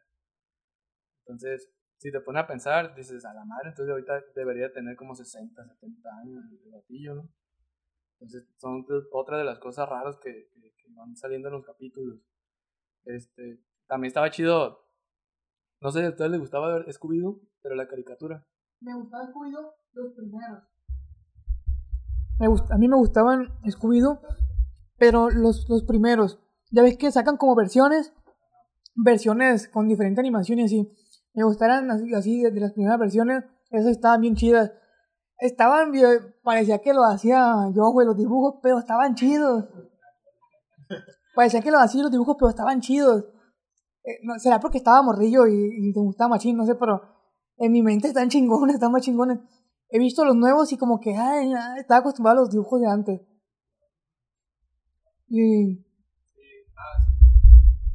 [SPEAKER 5] Entonces, si te pones a pensar, dices, a la madre, entonces ahorita debería tener como 60, 70 años el gatillo, ¿no? Entonces, son otra de las cosas raras que, van saliendo en los capítulos. Este, también estaba chido, no sé si a ustedes les gustaba ver Scooby-Doo, pero la caricatura.
[SPEAKER 2] Me gustaba Scooby-Doo los primeros. Me a mí me gustaban Scooby-Doo, pero los, los primeros. Ya ves que sacan como versiones, versiones con diferente animación y así. Me gustaron así, así de, las primeras versiones, esas estaban bien chidas. Estaban, parecía que lo hacía yo, güey, los dibujos, pero estaban chidos. Parecía que lo hacía los dibujos, pero estaban chidos. Eh, será porque estaba morrillo y, te gustaba machín, no sé, pero en mi mente están chingones, están más chingones. He visto los nuevos y como que, ay, estaba acostumbrado a los dibujos de antes. Y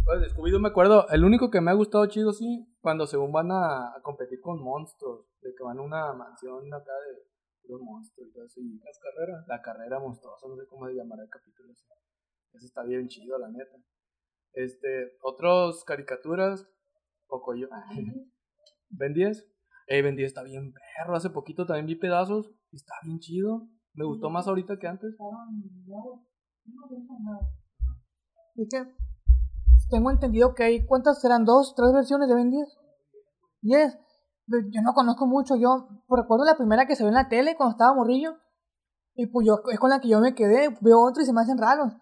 [SPEAKER 5] pues Scooby-Doo me acuerdo, el único que me ha gustado chido, sí, cuando según van a, competir con monstruos, de que van a una mansión acá de los monstruos y todo eso, y las carreras, la carrera monstruosa, no sé cómo se llamará el capítulo ese. Ese está bien chido, la neta. Este, otros caricaturas, poco yo. [LAUGHS] ¿Ben 10? Eh, Ben 10 está bien perro, hace poquito también vi pedazos y está bien chido. Me gustó más ahorita que antes.
[SPEAKER 2] ¿Y qué? Tengo entendido que hay, ¿cuántas serán? ¿Dos, tres versiones de Ben 10? 10. Yo no conozco mucho, yo recuerdo la primera que se ve en la tele cuando estaba morrillo. Y pues yo, es con la que yo me quedé, veo otro y se me hacen raros.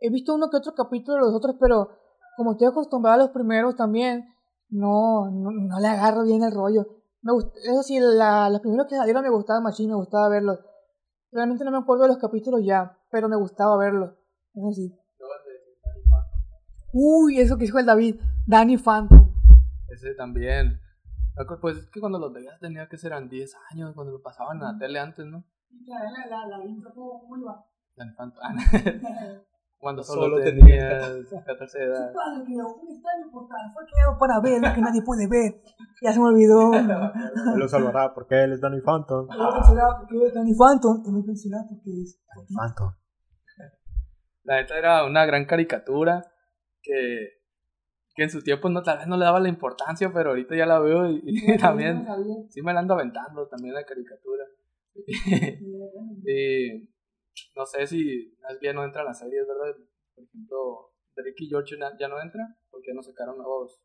[SPEAKER 2] He visto uno que otro capítulo de los otros, pero como estoy acostumbrado a los primeros también, no, no, le agarro bien el rollo. Me eso sí, la, los primeros que salieron me gustaba machín, me gustaba verlos. Realmente no me acuerdo de los capítulos ya, pero me gustaba verlos. Eso sí. Uy, eso que dijo el David, Danny Phantom.
[SPEAKER 5] Ese también. Pues es que cuando los veías tenía que ser 10 años, cuando lo pasaban en la tele antes, ¿no?
[SPEAKER 2] La, la, la, intro, ¿cómo iba?
[SPEAKER 5] Danny Phantom. [LAUGHS] [LAUGHS] cuando solo, tenía 14 de edad.
[SPEAKER 2] Padre creó un estadio portal, fue creado para ver lo que nadie puede ver. Ya se me olvidó. [LAUGHS]
[SPEAKER 4] Él lo salvará porque él es Danny Phantom.
[SPEAKER 2] Él lo pensará porque es Danny Phantom. Él lo pensará porque es
[SPEAKER 4] Danny Phantom.
[SPEAKER 5] La neta era una gran caricatura que, que en su tiempo no, tal vez no le daba la importancia, pero ahorita ya la veo y, también sí me la ando aventando también la caricatura. [LAUGHS] y no sé si más bien no entran las series, ¿verdad? Por ejemplo, Drake y George ya no entra porque no sacaron nuevos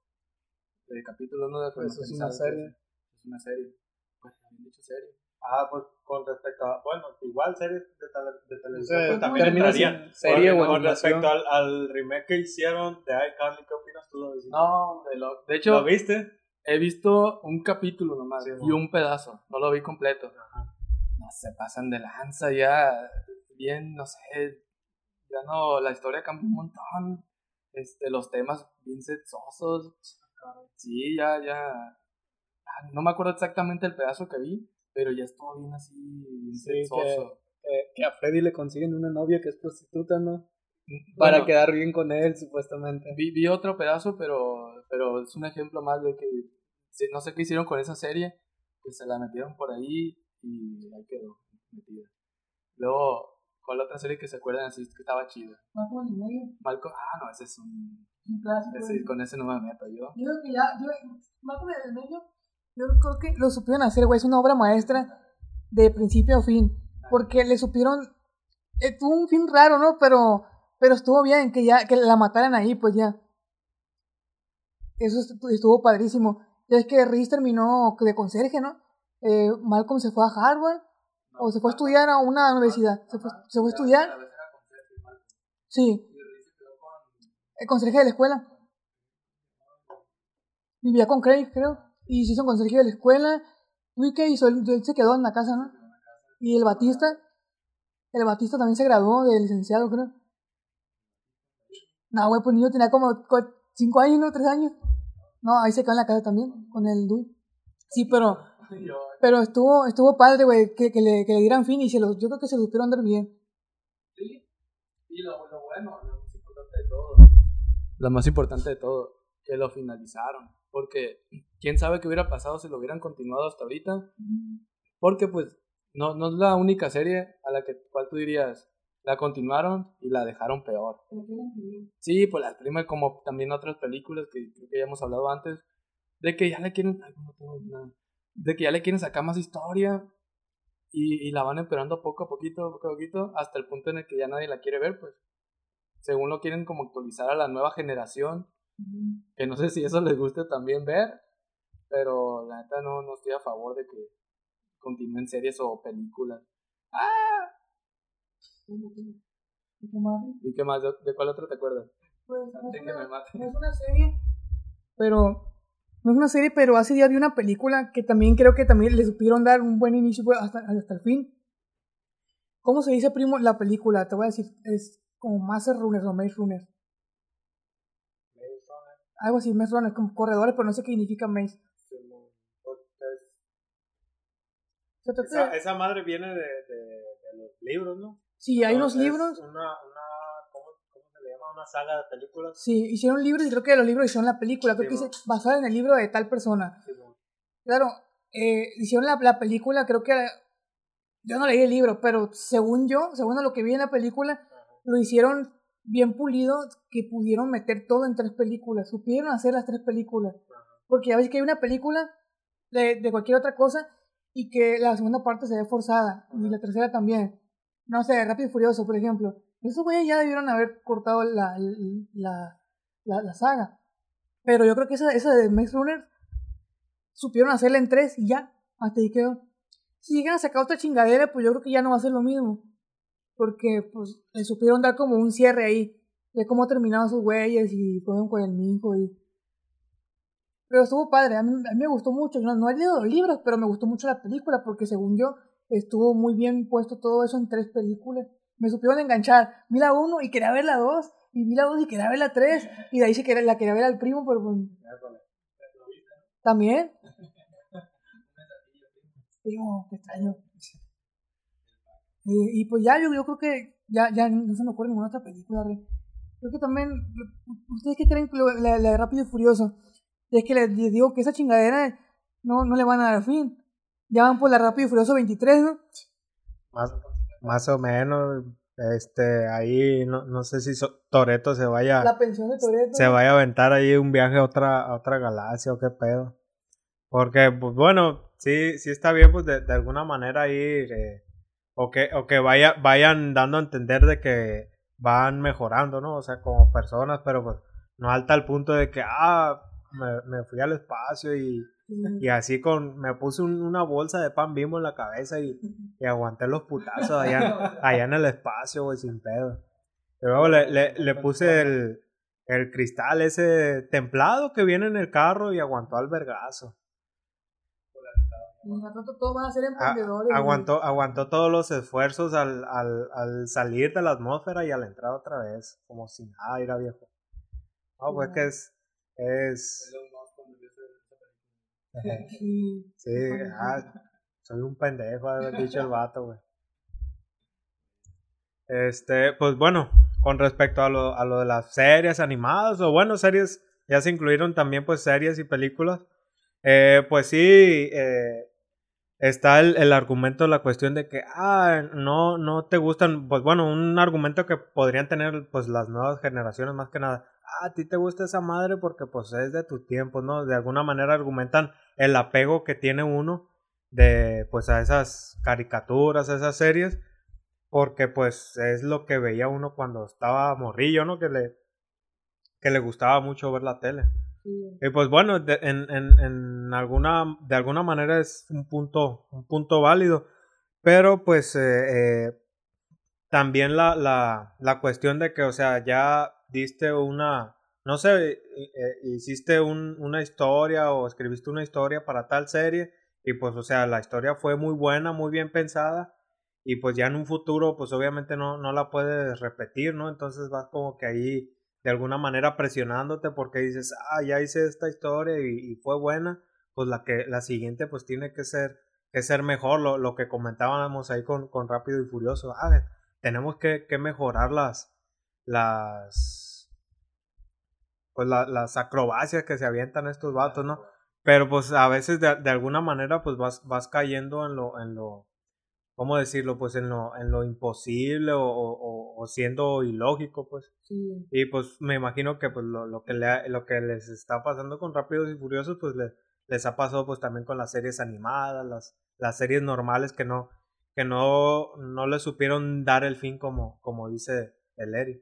[SPEAKER 5] eh, capítulos, ¿no? De
[SPEAKER 3] pues es una serie.
[SPEAKER 5] Es una serie. Pues también dicho serie.
[SPEAKER 4] Ah, pues con respecto a, bueno, igual series de, de televisión, pues también
[SPEAKER 3] entrarían. Serie
[SPEAKER 4] con, con respecto al, al, remake que hicieron de iCarly, ¿qué opinas tú? Lo
[SPEAKER 5] no, de, lo, de hecho,
[SPEAKER 4] ¿lo viste?
[SPEAKER 5] He visto un capítulo nomás y un pedazo, no lo vi completo. No, se pasan de lanza ya, bien, no sé, ya no, la historia cambió un montón, este, los temas bien sexosos, sí, ya, ya, ah, no me acuerdo exactamente el pedazo que vi, pero ya estuvo bien así, bien sexoso.
[SPEAKER 3] Que, a Freddy le consiguen una novia que es prostituta, ¿no? Mm, Para quedar bien con él, supuestamente.
[SPEAKER 5] Vi, vi otro pedazo, pero, pero es un ejemplo más de que no sé qué hicieron con esa serie, que se la metieron por ahí y ahí quedó metida. Luego, ¿cuál la otra serie que se acuerdan así que estaba chida?
[SPEAKER 2] Malcolm en el medio.
[SPEAKER 5] Malcolm, ah, no, ese es un...
[SPEAKER 2] Un clásico.
[SPEAKER 5] Ese, con ese no me meto yo.
[SPEAKER 2] Yo creo que ya, yo, Malcolm en el medio yo creo que lo supieron hacer, güey. Es una obra maestra de principio a fin. Porque le supieron. Eh, tuvo un fin raro, ¿no? Pero, pero estuvo bien que ya que la mataran ahí, pues ya. Eso estuvo padrísimo. Ya es que Riz terminó de conserje, ¿no? Eh, Malcolm se fue a Harvard. o se fue a estudiar a una universidad. Se fue, se fue a estudiar. Sí. El conserje de la escuela. Vivía con Craig, creo y se hizo conserje de la escuela. ¿Y qué hizo? Él, se quedó en la casa, ¿no? Y el Batista, el Batista también se graduó de licenciado, creo. No, güey, pues niño tenía como 5 años, ¿no? 3 años. No, ahí se quedó en la casa también, con el Dui. Sí, pero, pero estuvo, estuvo padre, güey, que, que, le, que le dieran fin y se los, yo creo que se lo supieron dar bien.
[SPEAKER 5] Sí, y lo, lo bueno, lo más importante de todo, lo más importante de todo, que lo finalizaron. Porque quién sabe qué hubiera pasado si lo hubieran continuado hasta ahorita. Porque pues no, no es la única serie a la que cual tú dirías, la continuaron y la dejaron peor. Sí, pues la prima como también otras películas que creo que ya hemos hablado antes, de que ya le quieren, de que ya le quieren sacar más historia y, y la van esperando poco a poquito, poco a poquito, hasta el punto en el que ya nadie la quiere ver, pues. Según lo quieren como actualizar a la nueva generación, que no sé si eso les guste también ver, pero la neta no, no estoy a favor de que continúen series o películas. ¡Ah!
[SPEAKER 2] ¿Y qué más?
[SPEAKER 5] ¿Y qué más? ¿De, cuál otro te acuerdas?
[SPEAKER 2] Pues no
[SPEAKER 5] que
[SPEAKER 2] una,
[SPEAKER 5] me mate.
[SPEAKER 2] no es una serie, pero no es una serie, pero hace día vi una película que también creo que también le supieron dar un buen inicio hasta, hasta el fin. ¿Cómo se dice, primo, la película? Te voy a decir, es como Maze Runners o Maze Runners. Algo así, Maze Runners, como corredores, pero no sé qué significa Maze.
[SPEAKER 4] Esa, madre viene de, de, de los libros, ¿no?
[SPEAKER 2] Sí, hay
[SPEAKER 4] No,
[SPEAKER 2] unos libros.
[SPEAKER 4] Una, una, ¿cómo, ¿Cómo se le llama? Una saga de películas.
[SPEAKER 2] Sí, hicieron libros y creo que los libros hicieron la película. Creo
[SPEAKER 4] Sí,
[SPEAKER 2] que dice basada en el libro de tal persona.
[SPEAKER 4] Sí.
[SPEAKER 2] Claro, eh, hicieron la, la película, creo que yo no leí el libro, pero según yo, según lo que vi en la película, lo hicieron bien pulido, que pudieron meter todo en tres películas, supieron hacer las tres películas, porque ya ves que hay una película de, de cualquier otra cosa y que la segunda parte se ve forzada y la tercera también. No sé, Rápido y Furioso, por ejemplo. Esos güeyes ya debieron haber cortado la, la, la, la saga. Pero yo creo que esa, esa de Maze Runner supieron hacerla en tres y ya, hasta ahí quedó. Si llegan a sacar otra chingadera, pues yo creo que ya no va a ser lo mismo. Porque pues le supieron dar como un cierre ahí. De cómo terminaron sus güeyes y fueron con el mijo y... Pero estuvo padre, a mí, a mí me gustó mucho. No, no he leído los libros, pero me gustó mucho la película porque según yo estuvo muy bien puesto todo eso en tres películas. Me supieron enganchar. Vi la uno y quería ver la dos. Y vi la dos y quería ver la tres. Y de ahí se quería, la quería ver al primo, pero pues, también. [LAUGHS] Primo, qué extraño. Y, y pues ya, yo, yo creo que ya, ya no se me ocurre ninguna otra película, re. Creo que también, ¿ustedes qué creen la, la de Rápido y Furioso? Es que les, les digo que esa chingadera no, no le van a dar fin. Ya van por la Rápido y Furioso 23, ¿no?
[SPEAKER 4] Más, más o menos. Este, ahí no, no sé si so- Toreto se vaya.
[SPEAKER 2] La pensión de Toretto.
[SPEAKER 4] se vaya a aventar ahí un viaje a otra, a otra galaxia o qué pedo. Porque, pues bueno, sí, sí está bien, pues de, de alguna manera ir. eh, o que, o que vaya, vayan dando a entender de que van mejorando, ¿no? O sea, como personas, pero pues no al tal punto de que, ah, me, me fui al espacio y, y así con, me puse un- una bolsa de pan bimbo en la cabeza y, y aguanté los putazos allá, [LAUGHS] allá en el espacio, güey, sin pedo. Y luego le, le, le puse el, el cristal ese templado que viene en el carro y aguantó al vergazo.
[SPEAKER 2] Todos van a ser
[SPEAKER 4] A-
[SPEAKER 2] emprendedores.
[SPEAKER 4] aguantó, aguantó todos los esfuerzos al, al, al salir de la atmósfera y al entrar otra vez, como si nada, era viejo. No, pues que es, es,
[SPEAKER 2] Sí. [LAUGHS]
[SPEAKER 4] sí, ah, soy un pendejo, haber dicho el vato, güey. Este, pues bueno, con respecto a lo, a lo de las series animadas, o bueno, series, ya se incluyeron también pues series y películas. Eh, pues sí, eh, está el, el argumento, la cuestión de que, ah, no, no te gustan, pues bueno, un argumento que podrían tener pues las nuevas generaciones más que nada. Ah, a ti te gusta esa madre porque pues es de tu tiempo, ¿no? De alguna manera argumentan el apego que tiene uno de pues a esas caricaturas, a esas series, porque pues es lo que veía uno cuando estaba morrillo, ¿no? Que le, que le gustaba mucho ver la tele. Y pues bueno, de, en, en, en alguna, de alguna manera es un punto, un punto válido. Pero pues eh, eh, también la, la, la cuestión de que, o sea, ya diste una, no sé, eh, eh, hiciste un, una historia o escribiste una historia para tal serie y pues, o sea, la historia fue muy buena, muy bien pensada y pues ya en un futuro, pues obviamente no, no la puedes repetir, ¿no? Entonces vas como que ahí de alguna manera presionándote porque dices, ah, ya hice esta historia y, y fue buena, pues la que la siguiente pues tiene que ser que ser mejor, lo, lo que comentábamos ahí con, con Rápido y Furioso. Ah, tenemos que, que mejorar las, las, pues las acrobacias que se avientan estos vatos, ¿no? Pero pues a veces de, de, alguna manera pues vas, vas cayendo en lo, en lo, ¿cómo decirlo? Pues en lo, en lo imposible o, o, o siendo ilógico, pues.
[SPEAKER 2] Sí.
[SPEAKER 4] Y pues me imagino que pues lo, lo que le, lo que les está pasando con Rápidos y Furiosos, pues les, les ha pasado pues también con las series animadas, las, las series normales que no, que no, no le supieron dar el fin como, como dice el Eri.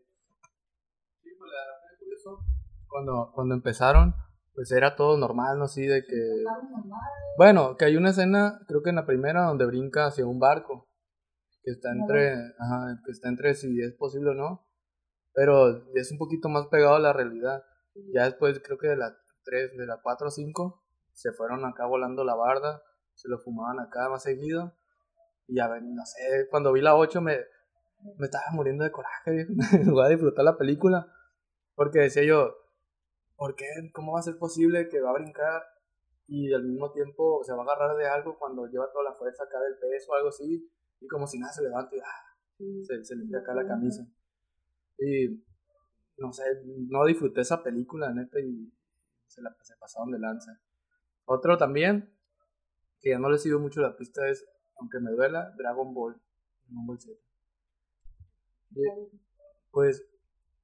[SPEAKER 5] Sí, pues la verdad curioso, cuando, cuando empezaron, pues era todo normal, ¿no? Así de que... Bueno, que hay una escena, creo que en la primera, donde brinca hacia un barco, que está entre, ajá, que está entre si es posible o no, pero es un poquito más pegado a la realidad. Ya después, creo que de la 3, de la 4 o 5, se fueron acá volando la barda, se lo fumaban acá más seguido, y ya ven, no sé, cuando vi la 8 me, me estaba muriendo de coraje, [LAUGHS] voy a disfrutar la película, porque decía yo, ¿por qué? ¿Cómo va a ser posible que va a brincar y al mismo tiempo se va a agarrar de algo cuando lleva toda la fuerza acá del peso o algo así? Y como si nada se levanta y ah, se, se limpia acá la camisa. Y no sé, no disfruté esa película, neta, y se la se pasaron de lanza. Otro también, que ya no le he sido mucho la pista, es, aunque me duela, Dragon Ball. Dragon Ball Z. Y, pues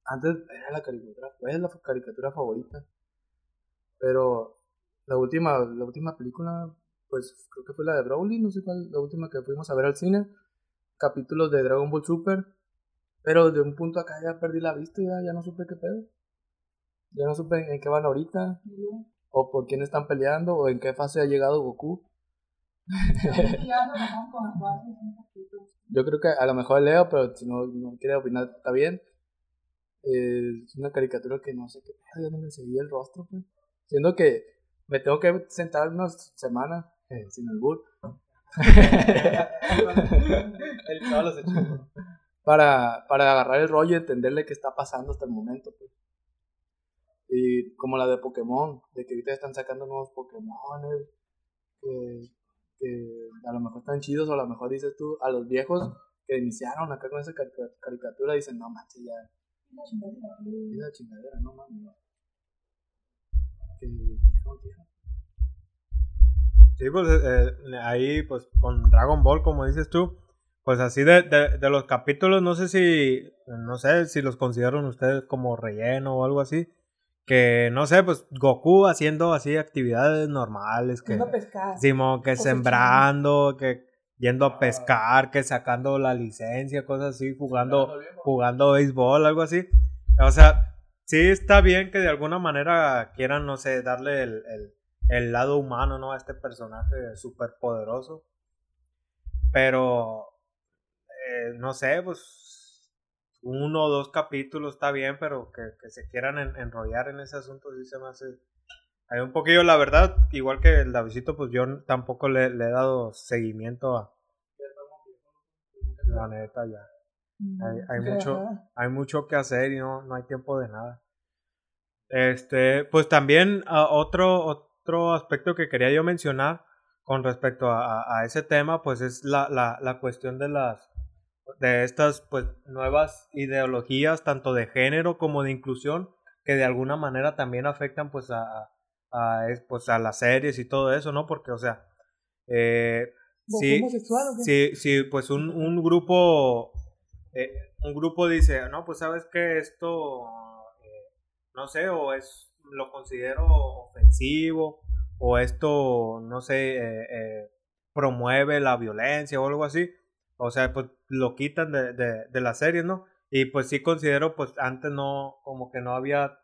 [SPEAKER 5] antes era la caricatura, es la caricatura favorita. Pero la última, la última película, pues creo que fue la de Broly, no sé cuál, la última que fuimos a ver al cine. Capítulos de Dragon Ball Super. Pero de un punto acá ya perdí la vista ya, ya no supe qué pedo. Ya no supe en qué van ahorita. O por quién están peleando. O en qué fase ha llegado Goku. Yo creo que a lo mejor leo, pero si no, no quiere opinar, está bien. Es una caricatura que no sé qué pedo, no me seguía el rostro, pues. Siendo que me tengo que sentar unas semanas eh, sin albur. [LAUGHS] el chaval se para, para agarrar el rollo y entenderle qué está pasando hasta el momento, pues. Y como la de Pokémon, de que ahorita están sacando nuevos Pokémon, que, que a lo mejor están chidos, o a lo mejor dices tú, a los viejos que iniciaron acá con esa caricatura, dicen, no manches, ya. Esa chingadera, no mames. Que ya no tiene.
[SPEAKER 4] Sí, pues eh, ahí, pues con Dragon Ball, como dices tú, pues así de, de, de, los capítulos, no sé si, no sé si los consideran ustedes como relleno o algo así. Que no sé, pues Goku haciendo así actividades normales. Que,
[SPEAKER 2] Yendo a pescar.
[SPEAKER 4] Simón, que sembrando, que yendo a pescar, que sacando la licencia, cosas así, jugando, jugando béisbol, algo así. O sea, sí está bien que de alguna manera quieran, no sé, darle el, el, el lado humano, ¿no? A este personaje súper poderoso. Pero eh, no sé, pues uno o dos capítulos está bien, pero que, que se quieran en, enrollar en ese asunto sí se me hace... Hay un poquillo, la verdad, igual que el Davidito, pues yo tampoco le, le he dado seguimiento a... La neta, ya. Hay, hay, mucho, hay mucho que hacer y no, no hay tiempo de nada. Este, pues también uh, otro, otro aspecto que quería yo mencionar con respecto a, a, a ese tema, pues es la, la, la cuestión de las de estas pues nuevas ideologías tanto de género como de inclusión que de alguna manera también afectan pues a, a pues a las series y todo eso no porque o sea eh, sí, sí, sí pues un, un grupo eh, un grupo dice no pues sabes que esto eh, no sé o es lo considero ofensivo o esto no sé eh, promueve la violencia o algo así o sea, pues lo quitan de, de, de la serie, ¿no? Y pues sí considero, pues antes no, como que no había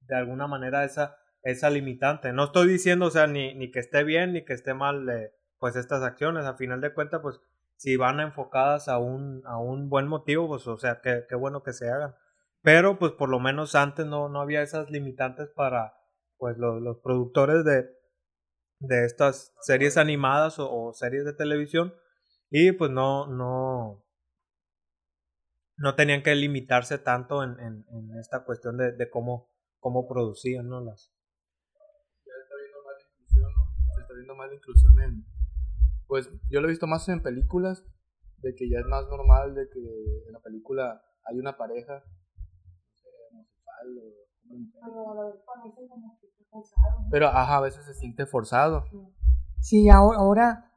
[SPEAKER 4] de alguna manera esa, esa limitante. No estoy diciendo, o sea, ni, ni que esté bien ni que esté mal, eh, pues estas acciones. A final de cuentas, pues si van enfocadas a un, a un buen motivo, pues o sea, qué, qué bueno que se hagan. Pero pues por lo menos antes no, no había esas limitantes para pues los, los productores de, de estas series animadas o, o series de televisión y pues no, no, no tenían que limitarse tanto en, en, en esta cuestión de, de, cómo, cómo producían, ¿no? Las...
[SPEAKER 5] Ya está viendo más inclusión, ¿no? Se está viendo más inclusión en... Pues yo lo he visto más en películas de que ya es más normal de que en la película hay una pareja homosexual pero ajá, a veces se siente forzado.
[SPEAKER 2] Sí, ahora, ahora,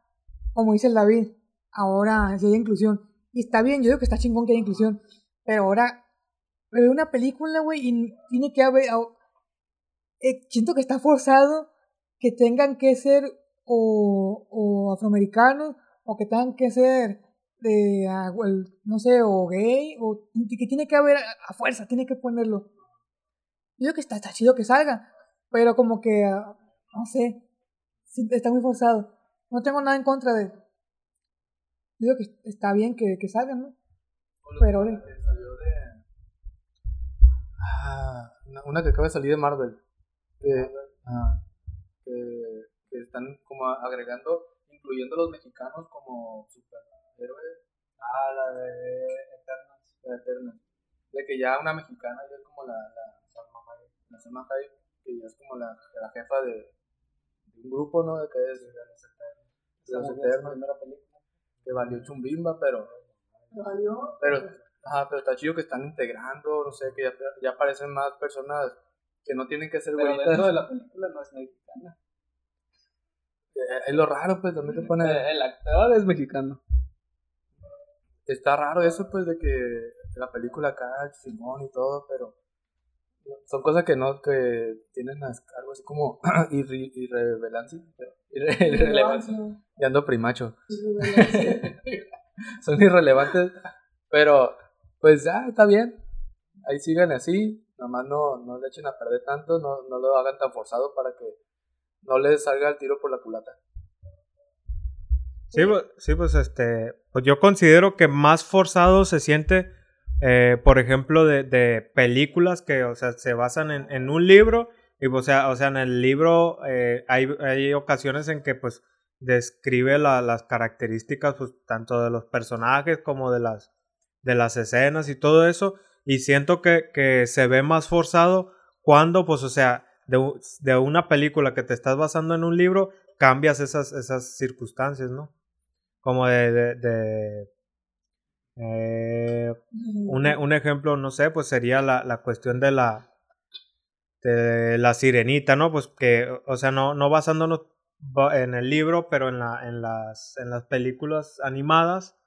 [SPEAKER 2] como dice el David, ahora si hay inclusión. Y está bien, yo digo que está chingón que haya inclusión. Pero ahora veo una película, güey, y tiene que haber. Eh, siento que está forzado que tengan que ser o, o afroamericanos o que tengan que ser de, ah, no sé, o gay, o que tiene que haber a fuerza, tiene que ponerlo. Yo digo que está, está chido que salga, pero como que, ah, no sé, está muy forzado. No tengo nada en contra de... Digo que está bien que, que salgan, ¿no? Pero...
[SPEAKER 5] Salió de... Ah, una que acaba de salir de Marvel. Que, ah, que, que, están como agregando, incluyendo a los mexicanos como superhéroes.
[SPEAKER 3] Ah, la de Eternals.
[SPEAKER 5] La de Eternals. De que ya una mexicana ya es como la, la, la Salma Hayek, que ya es como la, la jefa de, un grupo, ¿no? De que es de los Eternos. De los Eternos. primera película. Que valió chumbimba, pero.
[SPEAKER 2] ¿Valió?
[SPEAKER 5] Pero, ajá, pero está chido que están integrando, no sé, que ya, ya aparecen más personas que no tienen que ser
[SPEAKER 3] pero dentro de la película no es mexicana.
[SPEAKER 5] Eh, es lo raro, pues, también te pone.
[SPEAKER 3] El actor es mexicano.
[SPEAKER 5] Está raro eso, pues, de que la película acá, Simón y todo, pero son cosas que no, que tienen algo así como [CLEARS THROAT] irrelevancia. Irrelevancia. Y ando primacho. [LAUGHS] son irrelevantes, pero pues ya está bien. Ahí sigan así, nomás no, no le echen a perder tanto, no, no lo hagan tan forzado para que no les salga el tiro por la culata.
[SPEAKER 4] Sí, pues, sí, pues este, pues yo considero que más forzado se siente eh, por ejemplo, de, de, películas que, o sea, se basan en, en un libro y, o sea, o sea, en el libro eh, hay, hay, ocasiones en que, pues, describe la, las características, pues, tanto de los personajes como de las, de las escenas y todo eso, y siento que, que se ve más forzado cuando, pues, o sea, de, de, una película que te estás basando en un libro, cambias esas, esas circunstancias, ¿no? Como de eh, un, un, ejemplo, no sé, pues sería la, la cuestión de la de la sirenita, ¿no? Pues que, o sea, no, no basándonos en el libro, pero en, la, en, las, en las películas animadas,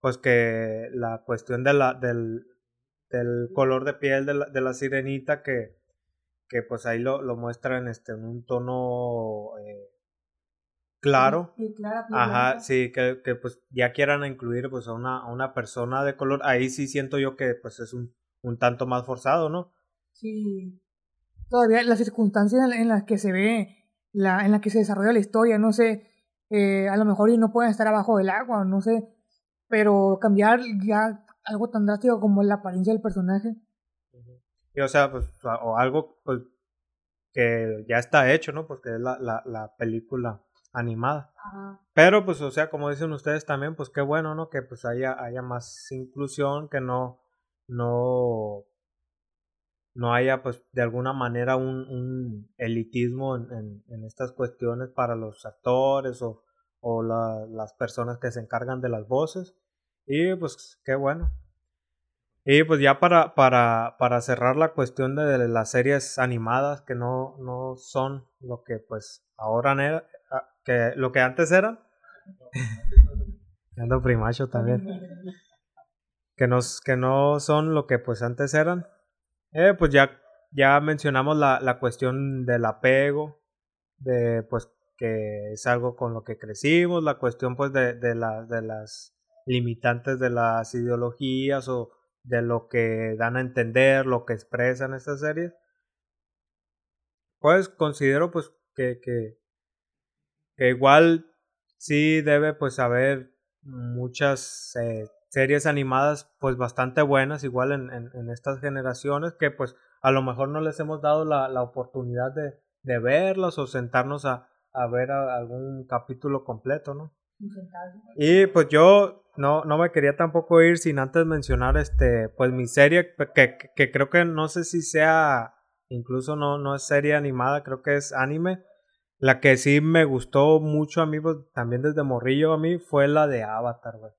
[SPEAKER 4] pues que la cuestión de la, del, del color de piel de la, de la sirenita, que, que pues ahí lo, lo muestran este, en un tono eh, claro. Ajá, sí, que, que, pues ya quieran incluir pues a una, a una persona de color, ahí sí siento yo que pues es un, un tanto más forzado, ¿no?
[SPEAKER 2] Sí. Todavía las circunstancias en las que se ve, la, en las que se desarrolla la historia, no sé, eh, a lo mejor y no pueden estar abajo del agua, no sé, pero cambiar ya algo tan drástico como la apariencia del personaje.
[SPEAKER 4] Y o sea, pues, o algo pues, que ya está hecho, ¿no? Porque es la, la, la película animada. Pero pues, o sea, como dicen ustedes también, pues qué bueno, ¿no? Que pues haya, haya más inclusión, que no, no, no haya pues de alguna manera un, un elitismo en, en, estas cuestiones para los actores o, o la, las personas que se encargan de las voces. Y pues qué bueno. Y pues ya para, para, para cerrar la cuestión de las series animadas que no, no son lo que pues ahora que lo que antes eran. [LAUGHS] Ando primacho también. Que, nos, que no son lo que pues antes eran. Eh, pues ya, ya mencionamos la, la cuestión del apego, de pues que es algo con lo que crecimos, la cuestión pues de, de, la, de las limitantes de las ideologías o de lo que dan a entender, lo que expresan estas series. Pues considero pues que, que, que igual sí debe pues haber muchas eh, series animadas pues bastante buenas igual en, en, estas generaciones que pues a lo mejor no les hemos dado la, la oportunidad de, de verlas o sentarnos a, a ver algún capítulo completo, ¿no? Y pues yo no, no me quería tampoco ir sin antes mencionar este pues mi serie que, que creo que no sé si sea incluso no, no es serie animada, creo que es anime la que sí me gustó mucho a mí, pues, también desde morrillo a mí, fue la de Avatar, güey.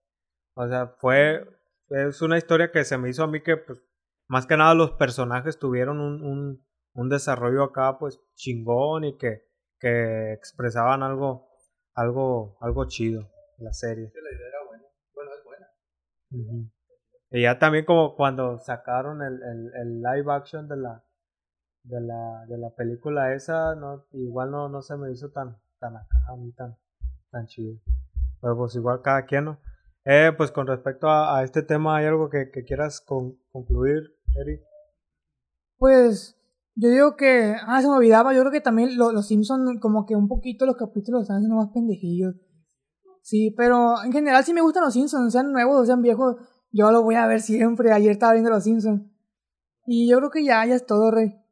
[SPEAKER 4] O sea, fue, es una historia que se me hizo a mí que, pues, más que nada los personajes tuvieron un, un, un desarrollo acá, pues, chingón y que, que expresaban algo, algo, algo chido, la serie.
[SPEAKER 5] la idea era buena. Bueno, es buena.
[SPEAKER 4] Y ya también como cuando sacaron el, el, el live action de la, de la, de la película esa, no, igual no, no se me hizo tan, tan acá, a mí tan, tan chido. Pero pues igual cada quien, ¿no? Eh, pues con respecto a, a este tema, ¿hay algo que, que quieras con, concluir, Eric?
[SPEAKER 2] Pues yo digo que, ah, se me olvidaba, yo creo que también lo, los Simpsons, como que un poquito los capítulos están haciendo más pendejillos. Sí, pero en general sí me gustan los Simpsons, sean nuevos o sean viejos, yo lo voy a ver siempre. Ayer estaba viendo los Simpsons. Y yo creo que ya, ya es todo, Rey.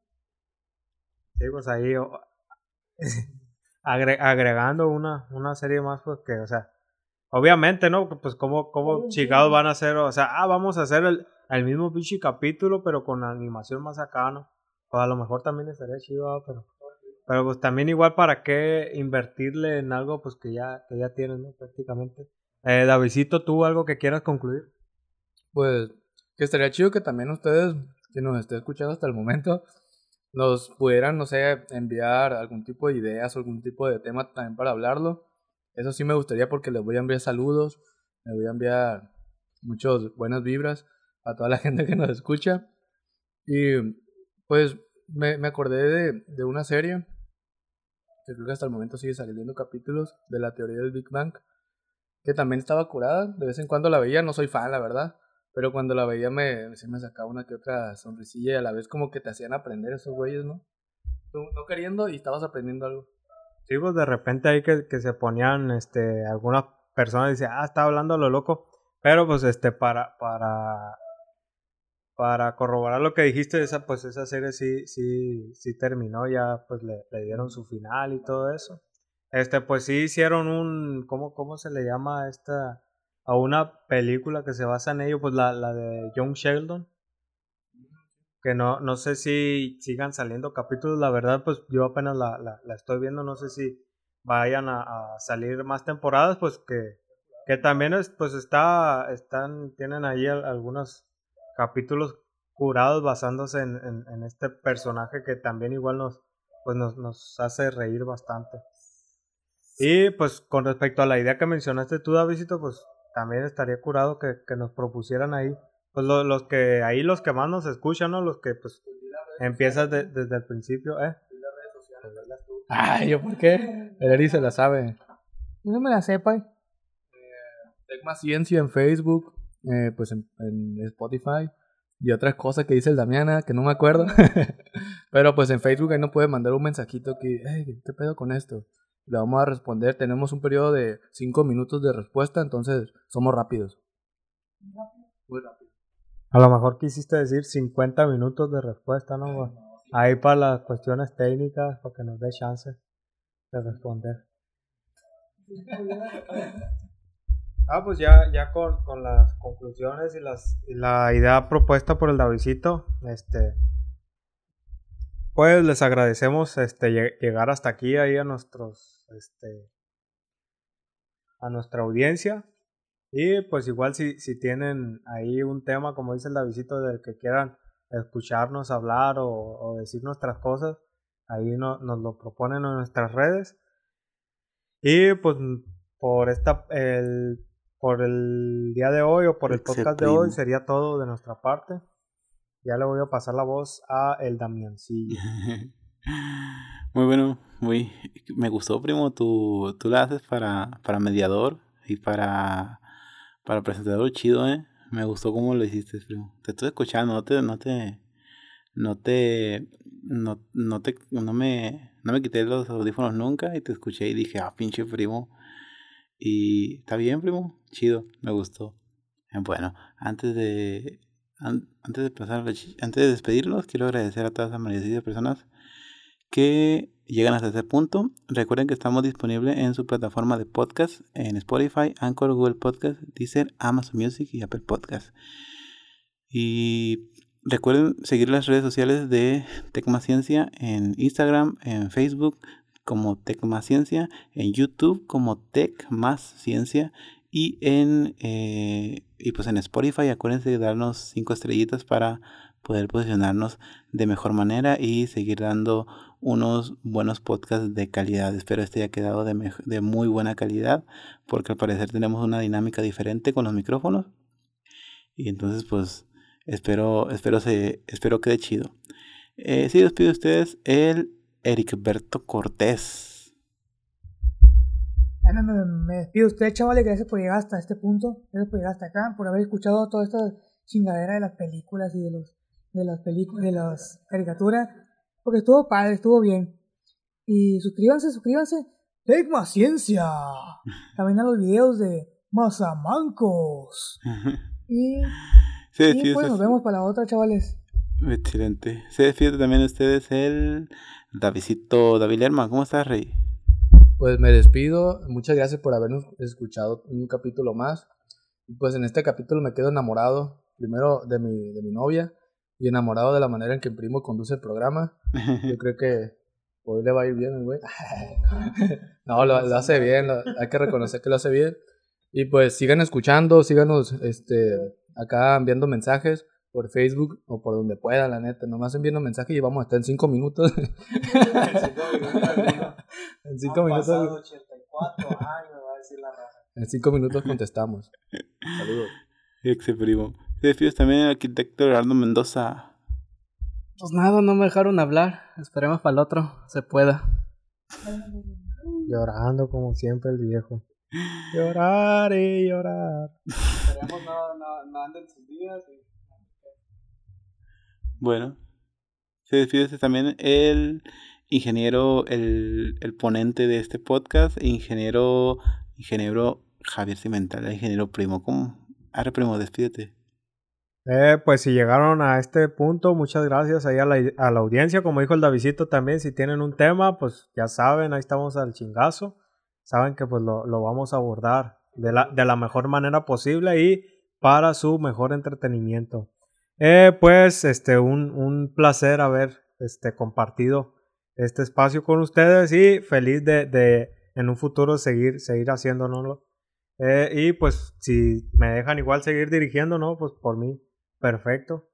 [SPEAKER 4] Sí, pues ahí [LAUGHS] agregando una, una serie más, pues que, o sea, obviamente, ¿no? Pues como, como chicados van a hacer, o sea, ah, vamos a hacer el, el mismo pinche capítulo, pero con animación más acá, ¿no? Pues a lo mejor también estaría chido, pero, pero pues también igual para qué invertirle en algo, pues que ya, que ya tienes, ¿no? Prácticamente. Eh, Davidito, ¿tú algo que quieras concluir?
[SPEAKER 5] Pues que estaría chido que también ustedes, que nos estén escuchando hasta el momento, nos pudieran, no sé, enviar algún tipo de ideas o algún tipo de tema también para hablarlo. Eso sí me gustaría porque les voy a enviar saludos, les voy a enviar muchas buenas vibras a toda la [LAUGHS] gente que nos escucha. Y pues me, me acordé de, de una serie que creo que hasta el momento sigue saliendo capítulos de la teoría del Big Bang, que también estaba curada, de vez en cuando la veía, no soy fan la verdad, pero cuando la veía me, me sacaba una que otra sonrisilla y a la vez como que te hacían aprender esos güeyes, ¿no? no queriendo y estabas aprendiendo algo.
[SPEAKER 4] Sí, pues de repente ahí que, que se ponían, este, algunas personas dicen, ah, está hablando lo loco. Pero pues este, para, para, para corroborar lo que dijiste, esa, pues esa serie sí, sí, sí terminó, ya pues le, le dieron su final y todo eso. Este, pues sí hicieron un, ¿cómo, cómo se le llama esta? A una película que se basa en ello, pues la, la de John Sheldon. Que no, no sé si sigan saliendo capítulos, la verdad, pues yo apenas la, la, la estoy viendo, no sé si vayan a, salir más temporadas, pues que, que también es, pues está, están, tienen ahí algunos capítulos curados basándose en, en, en, este personaje que también igual nos, pues nos, nos hace reír bastante. Y pues con respecto a la idea que mencionaste tú, Davidito, pues también estaría curado que, que nos propusieran ahí. Pues lo, los que ahí los que más nos escuchan, ¿no? Los que pues empiezas de, desde el principio, ¿eh?
[SPEAKER 5] Ay, ¿yo por qué? El Eri se la sabe.
[SPEAKER 2] Yo no me la sepa.
[SPEAKER 5] Eh, Tecma Ciencia en Facebook, eh, pues en, en, Spotify y otras cosas que dice el Damiana que no me acuerdo. [LAUGHS] Pero pues en Facebook ahí no puede mandar un mensajito que, hey, ¿qué pedo con esto? Le vamos a responder. Tenemos un periodo de 5 minutos de respuesta, entonces somos rápidos.
[SPEAKER 4] Muy rápido. A lo mejor quisiste decir 50 minutos de respuesta, ¿no? Ahí para las cuestiones técnicas, para que nos dé chance de responder. [LAUGHS] Ah, pues ya, ya con, con las conclusiones y, las, y la idea propuesta por el Davidito, este, pues les agradecemos este llegar hasta aquí ahí a nuestros este a nuestra audiencia. Y pues igual si, si tienen ahí un tema como dice el Davidito del que quieran escucharnos hablar o, o decir nuestras cosas ahí no, nos lo proponen en nuestras redes. Y pues por esta el por el día de hoy o por el podcast de hoy sería todo de nuestra parte ya le voy a pasar la voz a el Damiancillo. [LAUGHS]
[SPEAKER 1] muy bueno, muy me gustó, primo, tú, tú la haces para, para mediador y para, para presentador chido, eh. Me gustó cómo lo hiciste, primo. Te estoy escuchando, no te, no te, no te, no, no te, no me, no me quité los audífonos nunca y te escuché y dije, ah, pinche primo. Y está bien, primo, chido, me gustó. Bueno, antes de antes de pasar, antes de despedirlos, quiero agradecer a todas las maravillosas personas que llegan hasta este punto. Recuerden que estamos disponibles en su plataforma de podcast, en Spotify, Anchor, Google Podcast, Deezer, Amazon Music y Apple Podcast. Y recuerden seguir las redes sociales de Tecmaciencia en Instagram, en Facebook como Tecmaciencia, en YouTube como Tec Ciencia y en eh, y pues en Spotify acuérdense de darnos cinco estrellitas para poder posicionarnos de mejor manera y seguir dando unos buenos podcasts de calidad. Espero este haya quedado de, muy buena calidad porque al parecer tenemos una dinámica diferente con los micrófonos y entonces pues espero espero se espero quede chido. Eh, sí, despido de ustedes el Berto Cortés
[SPEAKER 2] me, despido de usted, chavales. Gracias por llegar hasta este punto. Gracias por llegar hasta acá, por haber escuchado toda esta chingadera de las películas y de los de las películas, de las caricaturas. Porque estuvo padre, estuvo bien. Y suscríbanse, suscríbanse. Tecma Ciencia. [LAUGHS] También a los videos de Mazamancos. [LAUGHS] Y, y pues nos vemos para la otra, chavales.
[SPEAKER 1] Excelente. Se despide también ustedes el Davidito David Lerma. ¿Cómo estás, Rey?
[SPEAKER 5] Pues me despido. Muchas gracias por habernos escuchado un capítulo más. Y pues en este capítulo me quedo enamorado, primero de mi, de mi novia y enamorado de la manera en que Primo conduce el programa. Yo creo que hoy le va a ir bien, güey. [LAUGHS] no, lo, hace bien, hay que reconocer que lo hace bien. Y pues sigan escuchando, síganos este, acá enviando mensajes por Facebook o por donde puedan, la neta. Nomás enviando mensajes y vamos hasta en cinco minutos. [LAUGHS] [LAUGHS] En cinco minutos. 84 años, va a decir la raza. En cinco minutos contestamos. Saludos.
[SPEAKER 1] Ex primo. Te despides también el arquitecto Gerardo Mendoza.
[SPEAKER 3] Pues nada, no me dejaron hablar. Esperemos para el otro, se pueda.
[SPEAKER 4] Llorando como siempre el viejo. Llorar y llorar.
[SPEAKER 3] Esperemos no, no, no anden sus días.
[SPEAKER 1] Bueno, se despide también el ingeniero, el, el ponente de este podcast, ingeniero, ingeniero Javier Cimental, ingeniero primo. ¿Cómo? Ahora, primo, despídete.
[SPEAKER 4] Eh, pues si llegaron a este punto, muchas gracias ahí a la, a la audiencia. Como dijo el Davidito también, si tienen un tema, pues ya saben, ahí estamos al chingazo. Saben que pues lo, lo vamos a abordar de la, de la mejor manera posible y para su mejor entretenimiento. Eh, pues este, un, un placer haber este, compartido este espacio con ustedes y feliz de, de en un futuro seguir, seguir haciéndolo. Eh, y pues si me dejan igual seguir dirigiendo, ¿no? Pues por mí, perfecto.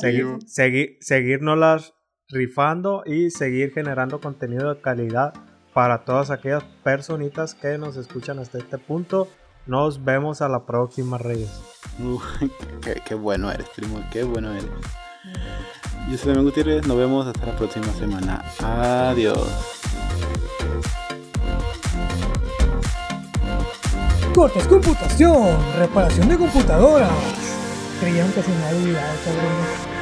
[SPEAKER 4] Seguir, seguir, seguirnos rifando y seguir generando contenido de calidad para todas aquellas personitas que nos escuchan hasta este punto. Nos vemos a la próxima, Reyes. [LAUGHS]
[SPEAKER 1] qué, qué bueno eres, primo, qué bueno eres. Yo soy Damián Gutiérrez, nos vemos hasta la próxima semana. Adiós.
[SPEAKER 2] Cortes Computación, reparación de computadoras. Creían que se me había olvidado.